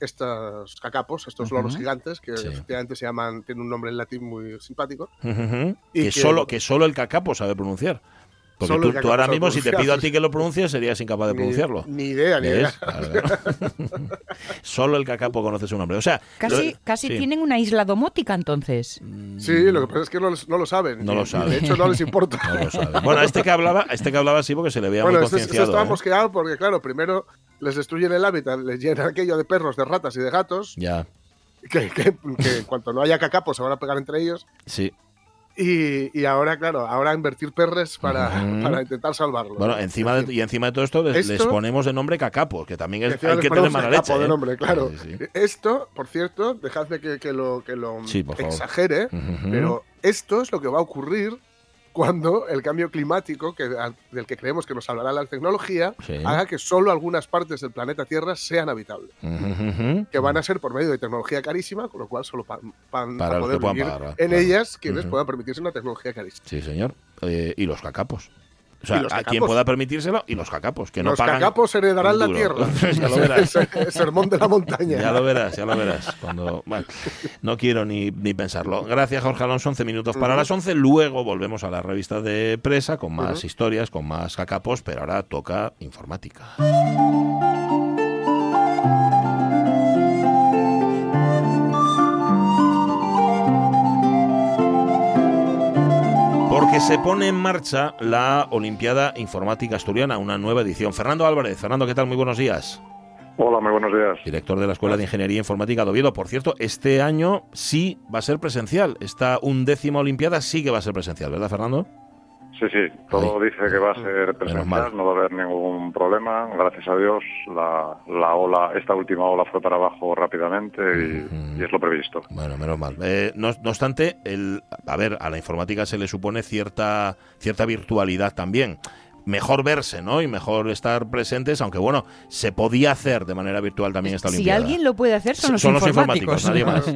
Speaker 3: estos cacapos, estos loros gigantes, que efectivamente se llaman, tienen un nombre en latín muy simpático.
Speaker 1: y que, solo, que solo el cacapo sabe pronunciar. Porque tú, ahora mismo, si te pido a ti que lo pronuncies, serías incapaz de pronunciarlo.
Speaker 3: Ni idea, ni idea. *laughs*
Speaker 1: Solo el cacapo conoce su nombre. O sea,
Speaker 2: casi, casi tienen una isla domótica entonces.
Speaker 3: Sí, lo que pasa es que no, lo saben.
Speaker 1: No lo saben.
Speaker 3: De hecho, no les importa. *laughs*
Speaker 1: No lo saben. Bueno, este que hablaba, este que hablaba sí porque se le veía muy concienciado. Bueno, este,
Speaker 3: estaba ¿eh? mosqueado porque, claro, primero les destruyen el hábitat, les llenan aquello de perros, de ratas y de gatos.
Speaker 1: Ya.
Speaker 3: Que, que, que en cuanto no haya cacapo se van a pegar entre ellos.
Speaker 1: Sí.
Speaker 3: Y, ahora, claro, ahora invertir perres para, para intentar salvarlo.
Speaker 1: Bueno, encima de, y encima de todo esto, les, ponemos de nombre cacapo, que también es, hay que tener mala leche.
Speaker 3: de ¿eh? nombre, claro. Esto, por cierto, dejadme que, que lo, que lo exagere, pero esto es lo que va a ocurrir cuando el cambio climático, que, del que creemos que nos hablará la tecnología, haga que solo algunas partes del planeta Tierra sean habitables. Que van a ser por medio de tecnología carísima, con lo cual solo van a poder vivir en ellas quienes puedan permitirse una tecnología carísima.
Speaker 1: Sí, señor. Eh, y los cacapos. O sea, a quien pueda permitírselo y los cacapos, que no
Speaker 3: los
Speaker 1: pagan.
Speaker 3: Los cacapos heredarán la tierra. *laughs* ya lo verás. El sermón de la montaña.
Speaker 1: Ya lo verás, ya lo verás. Cuando, bueno, no quiero ni, ni, pensarlo. Gracias, Jorge Alonso. 11 minutos para las 11. Luego volvemos a la revista de presa con más historias, con más cacapos, pero ahora toca informática. Se pone en marcha la Olimpiada Informática Asturiana, una nueva edición. Fernando Álvarez, Fernando, ¿qué tal? Muy buenos días.
Speaker 9: Hola, muy buenos días.
Speaker 1: Director de la Escuela de Ingeniería Informática de Oviedo. Por cierto, este año sí va a ser presencial. Esta undécima Olimpiada sí que va a ser presencial, ¿verdad, Fernando?
Speaker 9: Sí, sí, todo dice que va a ser presencial, no va a haber ningún problema. Gracias a Dios, la, la ola, esta última ola fue para abajo rápidamente y, es lo previsto.
Speaker 1: Bueno, menos mal. Eh, no, obstante, el, a ver, a la informática se le supone cierta, cierta virtualidad también mejor verse, ¿no? Y mejor estar presentes, aunque bueno, se podía hacer de manera virtual también esta Olimpiada.
Speaker 2: Si alguien lo puede hacer, son los informáticos.
Speaker 1: nadie más. *laughs*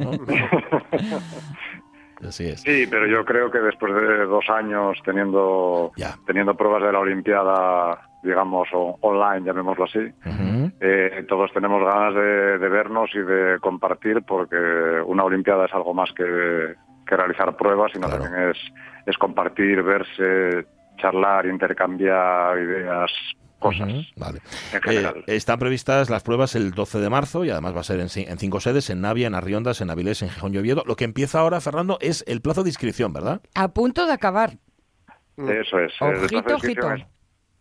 Speaker 1: Sí,
Speaker 9: pero yo creo que después de dos años teniendo, teniendo pruebas de la Olimpiada, digamos, online, llamémoslo así, eh, todos tenemos ganas de, vernos y de compartir porque una Olimpiada es algo más que, realizar pruebas, sino también es, es compartir, verse, charlar, intercambiar ideas,
Speaker 1: vale. Eh, están previstas las pruebas el 12 de marzo y además va a ser en, cinco sedes, en Navia, en Arriondas, en Avilés, en Gijón y Oviedo. Lo que empieza ahora, Fernando, es el plazo de inscripción, ¿verdad?
Speaker 2: A punto de acabar.
Speaker 9: Eso es.
Speaker 2: Ojito, ojito.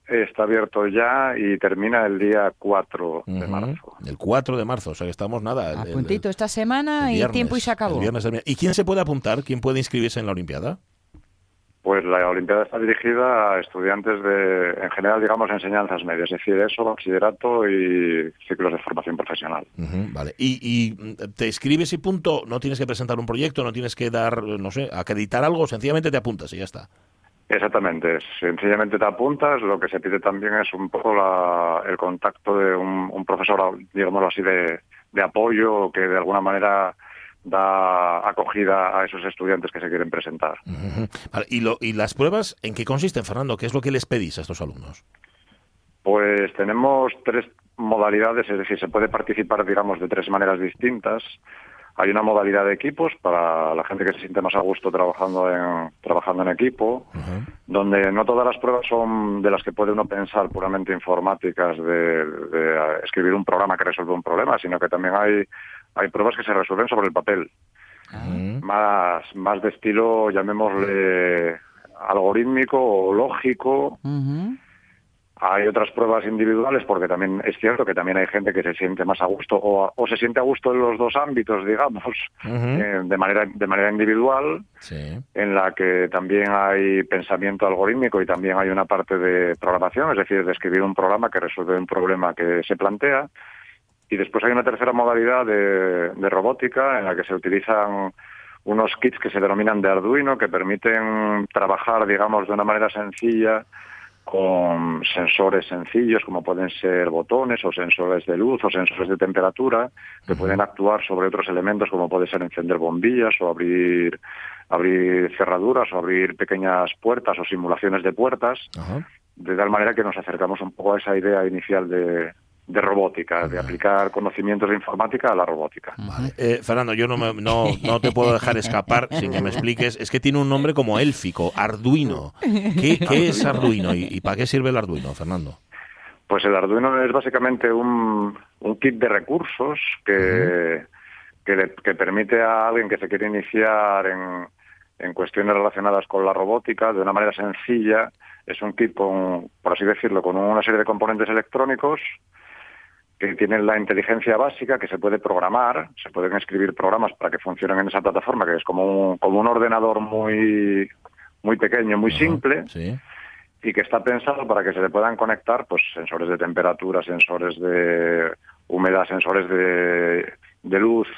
Speaker 9: Está abierto ya y termina el día 4 de marzo.
Speaker 1: El 4 de marzo, o sea que estamos nada.
Speaker 2: A puntito esta semana y tiempo y se acabó.
Speaker 1: ¿Y quién se puede apuntar? ¿Quién puede inscribirse en la Olimpiada?
Speaker 9: Pues la Olimpiada está dirigida a estudiantes de, en general, digamos, enseñanzas medias, es decir, eso, bachillerato y ciclos de formación profesional.
Speaker 1: vale. Y, te escribes y punto, no tienes que presentar un proyecto, no tienes que dar, no sé, acreditar algo, sencillamente te apuntas y ya está.
Speaker 9: Exactamente, sencillamente te apuntas, lo que se pide también es un poco el contacto de un, profesor, digámoslo así, de, de apoyo que de alguna manera da acogida a esos estudiantes que se quieren presentar.
Speaker 1: ¿Y, lo, ¿Y las pruebas en qué consisten, Fernando? ¿Qué es lo que les pedís a estos alumnos?
Speaker 9: Pues tenemos tres modalidades, es decir, se puede participar, digamos, de tres maneras distintas. Hay una modalidad de equipos para la gente que se siente más a gusto trabajando en, trabajando en equipo, donde no todas las pruebas son de las que puede uno pensar puramente informáticas, de, de escribir un programa que resuelve un problema, sino que también hay hay pruebas que se resuelven sobre el papel. Ah. Más, más de estilo, llamémosle algorítmico o lógico. Hay otras pruebas individuales porque también es cierto que también hay gente que se siente más a gusto o, se siente a gusto en los dos ámbitos, *laughs* digamos, eh, de manera de manera individual, en la que también hay pensamiento algorítmico y también hay una parte de programación, es decir, de escribir un programa que resuelve un problema que se plantea. Y después hay una tercera modalidad de, robótica en la que se utilizan unos kits que se denominan de Arduino que permiten trabajar, digamos, de una manera sencilla con sensores sencillos como pueden ser botones o sensores de luz o sensores de temperatura que pueden actuar sobre otros elementos como puede ser encender bombillas o abrir abrir cerraduras o abrir pequeñas puertas o simulaciones de puertas. De tal manera que nos acercamos un poco a esa idea inicial de, de robótica, de aplicar conocimientos de informática a la robótica.
Speaker 1: Eh, Fernando, yo no, no, no, te puedo dejar escapar sin que me expliques. Es que tiene un nombre como élfico, Arduino. ¿Qué, es Arduino y, para qué sirve el Arduino, Fernando?
Speaker 9: Pues el Arduino es básicamente un, un kit de recursos que, que, permite a alguien que se quiere iniciar en, en cuestiones relacionadas con la robótica de una manera sencilla. Es un kit con, por así decirlo, con una serie de componentes electrónicos que tienen la inteligencia básica, que se puede programar, se pueden escribir programas para que funcionen en esa plataforma, que es como un, como un ordenador muy, muy pequeño, muy simple, y que está pensado para que se le puedan conectar pues sensores de temperatura, sensores de humedad, sensores de, de luz,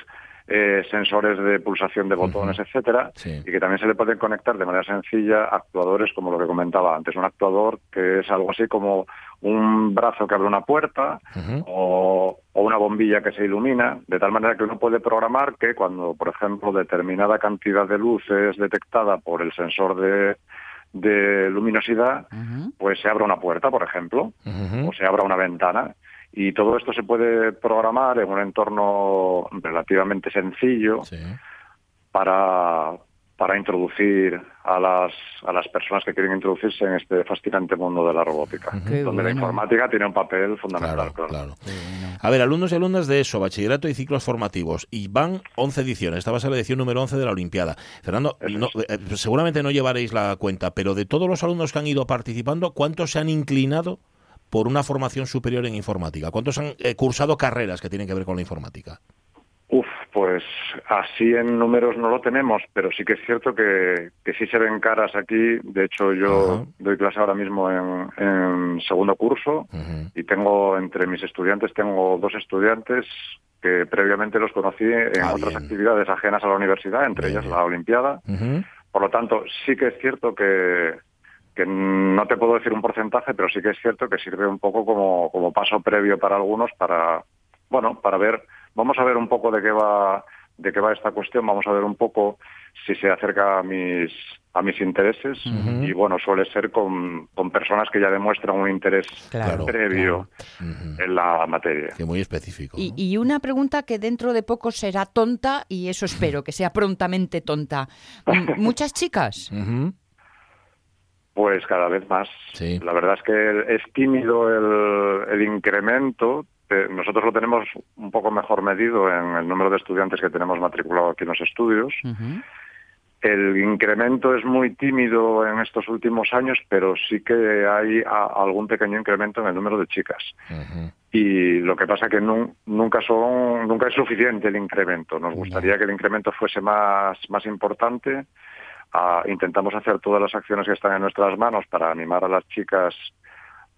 Speaker 9: eh, sensores de pulsación de botones, etcétera, y que también se le pueden conectar de manera sencilla actuadores como lo que comentaba antes, un actuador que es algo así como un brazo que abre una puerta o, una bombilla que se ilumina, de tal manera que uno puede programar que cuando, por ejemplo, determinada cantidad de luz es detectada por el sensor de, de luminosidad, pues se abra una puerta, por ejemplo, o se abra una ventana. Y todo esto se puede programar en un entorno relativamente sencillo para, para introducir a las, a las personas que quieren introducirse en este fascinante mundo de la robótica, donde la informática tiene un papel fundamental. Claro,
Speaker 1: A ver, alumnos y alumnas de eso, bachillerato y ciclos formativos, y van 11 ediciones, esta va a ser la edición número 11 de la Olimpiada. Fernando, eh, seguramente no llevaréis la cuenta, pero de todos los alumnos que han ido participando, ¿cuántos se han inclinado por una formación superior en informática? ¿Cuántos han eh, cursado carreras que tienen que ver con la informática?
Speaker 9: Pues así en números no lo tenemos, pero sí que es cierto que, que sí se ven caras aquí. De hecho, yo doy clase ahora mismo en, segundo curso y tengo entre mis estudiantes, tengo dos estudiantes que previamente los conocí en ah, otras actividades ajenas a la universidad, entre ellas la Olimpiada. Por lo tanto, sí que es cierto que, que no te puedo decir un porcentaje, pero sí que es cierto que sirve un poco como, como paso previo para algunos para, bueno, para ver, vamos a ver un poco de qué va, de qué va esta cuestión, vamos a ver un poco si se acerca a mis, a mis intereses y bueno, suele ser con, con, personas que ya demuestran un interés previo en la materia.
Speaker 1: Que muy específico.
Speaker 2: Y, y, una pregunta que dentro de poco será tonta y eso espero, que sea prontamente tonta. *laughs* ¿Muchas chicas?
Speaker 9: Pues cada vez más. La verdad es que es tímido el, el incremento. Nosotros lo tenemos un poco mejor medido en el número de estudiantes que tenemos matriculado aquí en los estudios. El incremento es muy tímido en estos últimos años, pero sí que hay algún pequeño incremento en el número de chicas. Y lo que pasa que nunca son, nunca es suficiente el incremento. Nos gustaría que el incremento fuese más, más importante intentamos hacer todas las acciones que están en nuestras manos para animar a las chicas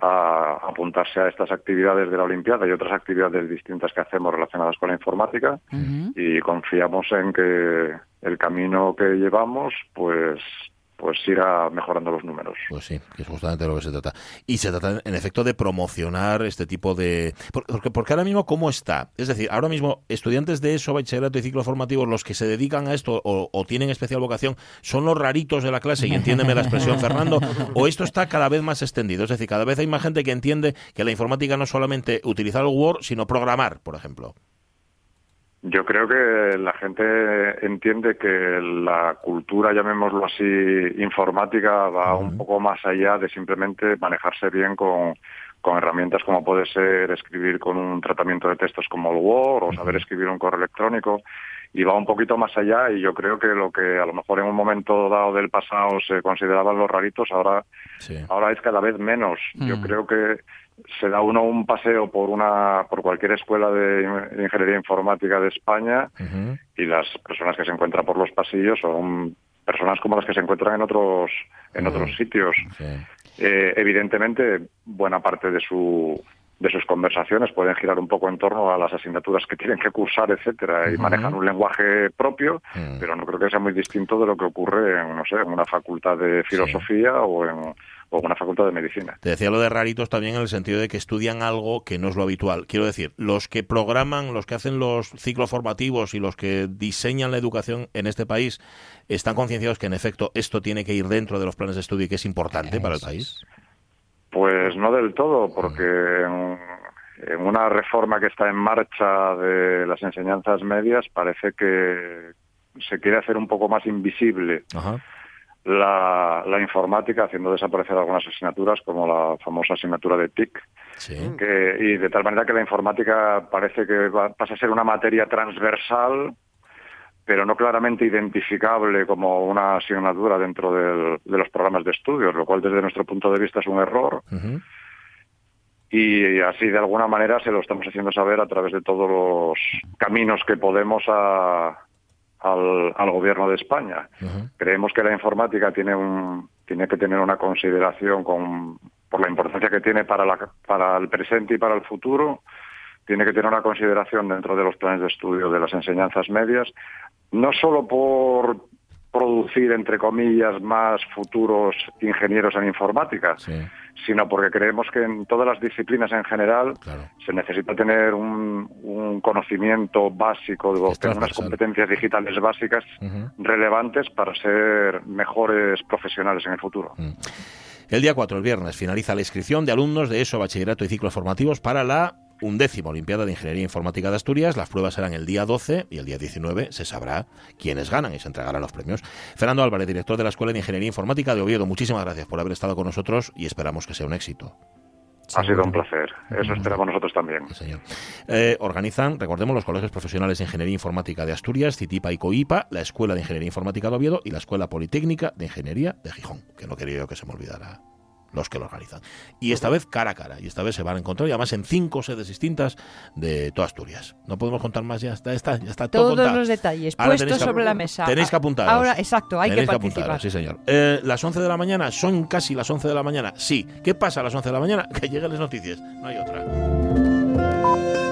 Speaker 9: a apuntarse a estas actividades de la Olimpiada y otras actividades distintas que hacemos relacionadas con la informática. Y confiamos en que el camino que llevamos pues pues irá mejorando los números.
Speaker 1: Pues sí, que es justamente lo que se trata. Y se trata, en efecto, de promocionar este tipo de... Porque, porque ahora mismo, ¿cómo está? Es decir, ahora mismo, estudiantes de eso, bachillerato y ciclos formativos, los que se dedican a esto o, tienen especial vocación, ¿son los raritos de la clase? Y entiéndeme la expresión, *laughs* Fernando, ¿o esto está cada vez más extendido? Es decir, cada vez hay más gente que entiende que la informática no es solamente utilizar el Word, sino programar, por ejemplo.
Speaker 9: Yo creo que la gente entiende que la cultura, llamémoslo así, informática va un poco más allá de simplemente manejarse bien con, herramientas como puede ser escribir con un tratamiento de textos como el Word o saber escribir un correo electrónico y va un poquito más allá y yo creo que lo que a lo mejor en un momento dado del pasado se consideraban los raritos ahora ahora es cada vez menos. Yo mm. creo que se da uno un paseo por una por cualquier escuela de ingeniería informática de España y las personas que se encuentran por los pasillos son personas como las que se encuentran en otros en otros sitios. Eh, evidentemente, buena parte de su de sus conversaciones pueden girar un poco en torno a las asignaturas que tienen que cursar, etcétera, y manejan un lenguaje propio, pero no creo que sea muy distinto de lo que ocurre en, no sé, en una facultad de filosofía o en o una facultad de medicina.
Speaker 1: Te decía lo de raritos también en el sentido de que estudian algo que no es lo habitual. Quiero decir, los que programan, los que hacen los ciclos formativos y los que diseñan la educación en este país están concienciados que en efecto esto tiene que ir dentro de los planes de estudio y que es importante para el país.
Speaker 9: Pues no del todo, porque en, en una reforma que está en marcha de las enseñanzas medias parece que se quiere hacer un poco más invisible. Ajá la, la, informática, haciendo desaparecer algunas asignaturas, como la famosa asignatura de TIC, que, y de tal manera que la informática parece que pasa a ser una materia transversal, pero no claramente identificable como una asignatura dentro del, de los programas de estudios, lo cual desde nuestro punto de vista es un error. Y así de alguna manera se lo estamos haciendo saber a través de todos los caminos que podemos a, al, al gobierno de España. Creemos que la informática tiene, un, tiene que tener una consideración con, por la importancia que tiene para, la, para el presente y para el futuro, tiene que tener una consideración dentro de los planes de estudio de las enseñanzas medias, no solo por producir, entre comillas, más futuros ingenieros en informática, sino porque creemos que en todas las disciplinas en general se necesita tener un, conocimiento básico, tener unas competencias digitales básicas relevantes para ser mejores profesionales en el futuro. Mm.
Speaker 1: El día 4, el viernes, finaliza la inscripción de alumnos de ESO, bachillerato y ciclos formativos para la undécima Olimpiada de Ingeniería Informática de Asturias. Las pruebas serán el día 12 y el día 19 se sabrá quiénes ganan y se entregarán los premios. Fernando Álvarez, director de la Escuela de Ingeniería Informática de Oviedo, muchísimas gracias por haber estado con nosotros y esperamos que sea un éxito.
Speaker 9: Ha sido un placer. Eso esperamos nosotros también.
Speaker 1: señor. Eh, organizan, recordemos, los colegios profesionales de Ingeniería Informática de Asturias, CITIPA y COIPA, la Escuela de Ingeniería Informática de Oviedo y la Escuela Politécnica de Ingeniería de Gijón, que no quería yo que se me olvidara los que lo organizan. Y esta vez cara a cara, y esta vez se van a encontrar, y además en cinco sedes distintas de toda Asturias. No podemos contar más, ya está, está, ya está
Speaker 2: todo Todos los detalles puestos sobre la mesa.
Speaker 1: Tenéis que apuntar.
Speaker 2: Ahora, exacto, hay que participar.
Speaker 1: sí, señor. Eh, las 11 de la mañana, son casi las 11 de la mañana, sí. ¿Qué pasa a las 11 de la mañana? *laughs* Que lleguen las noticias, no hay otra.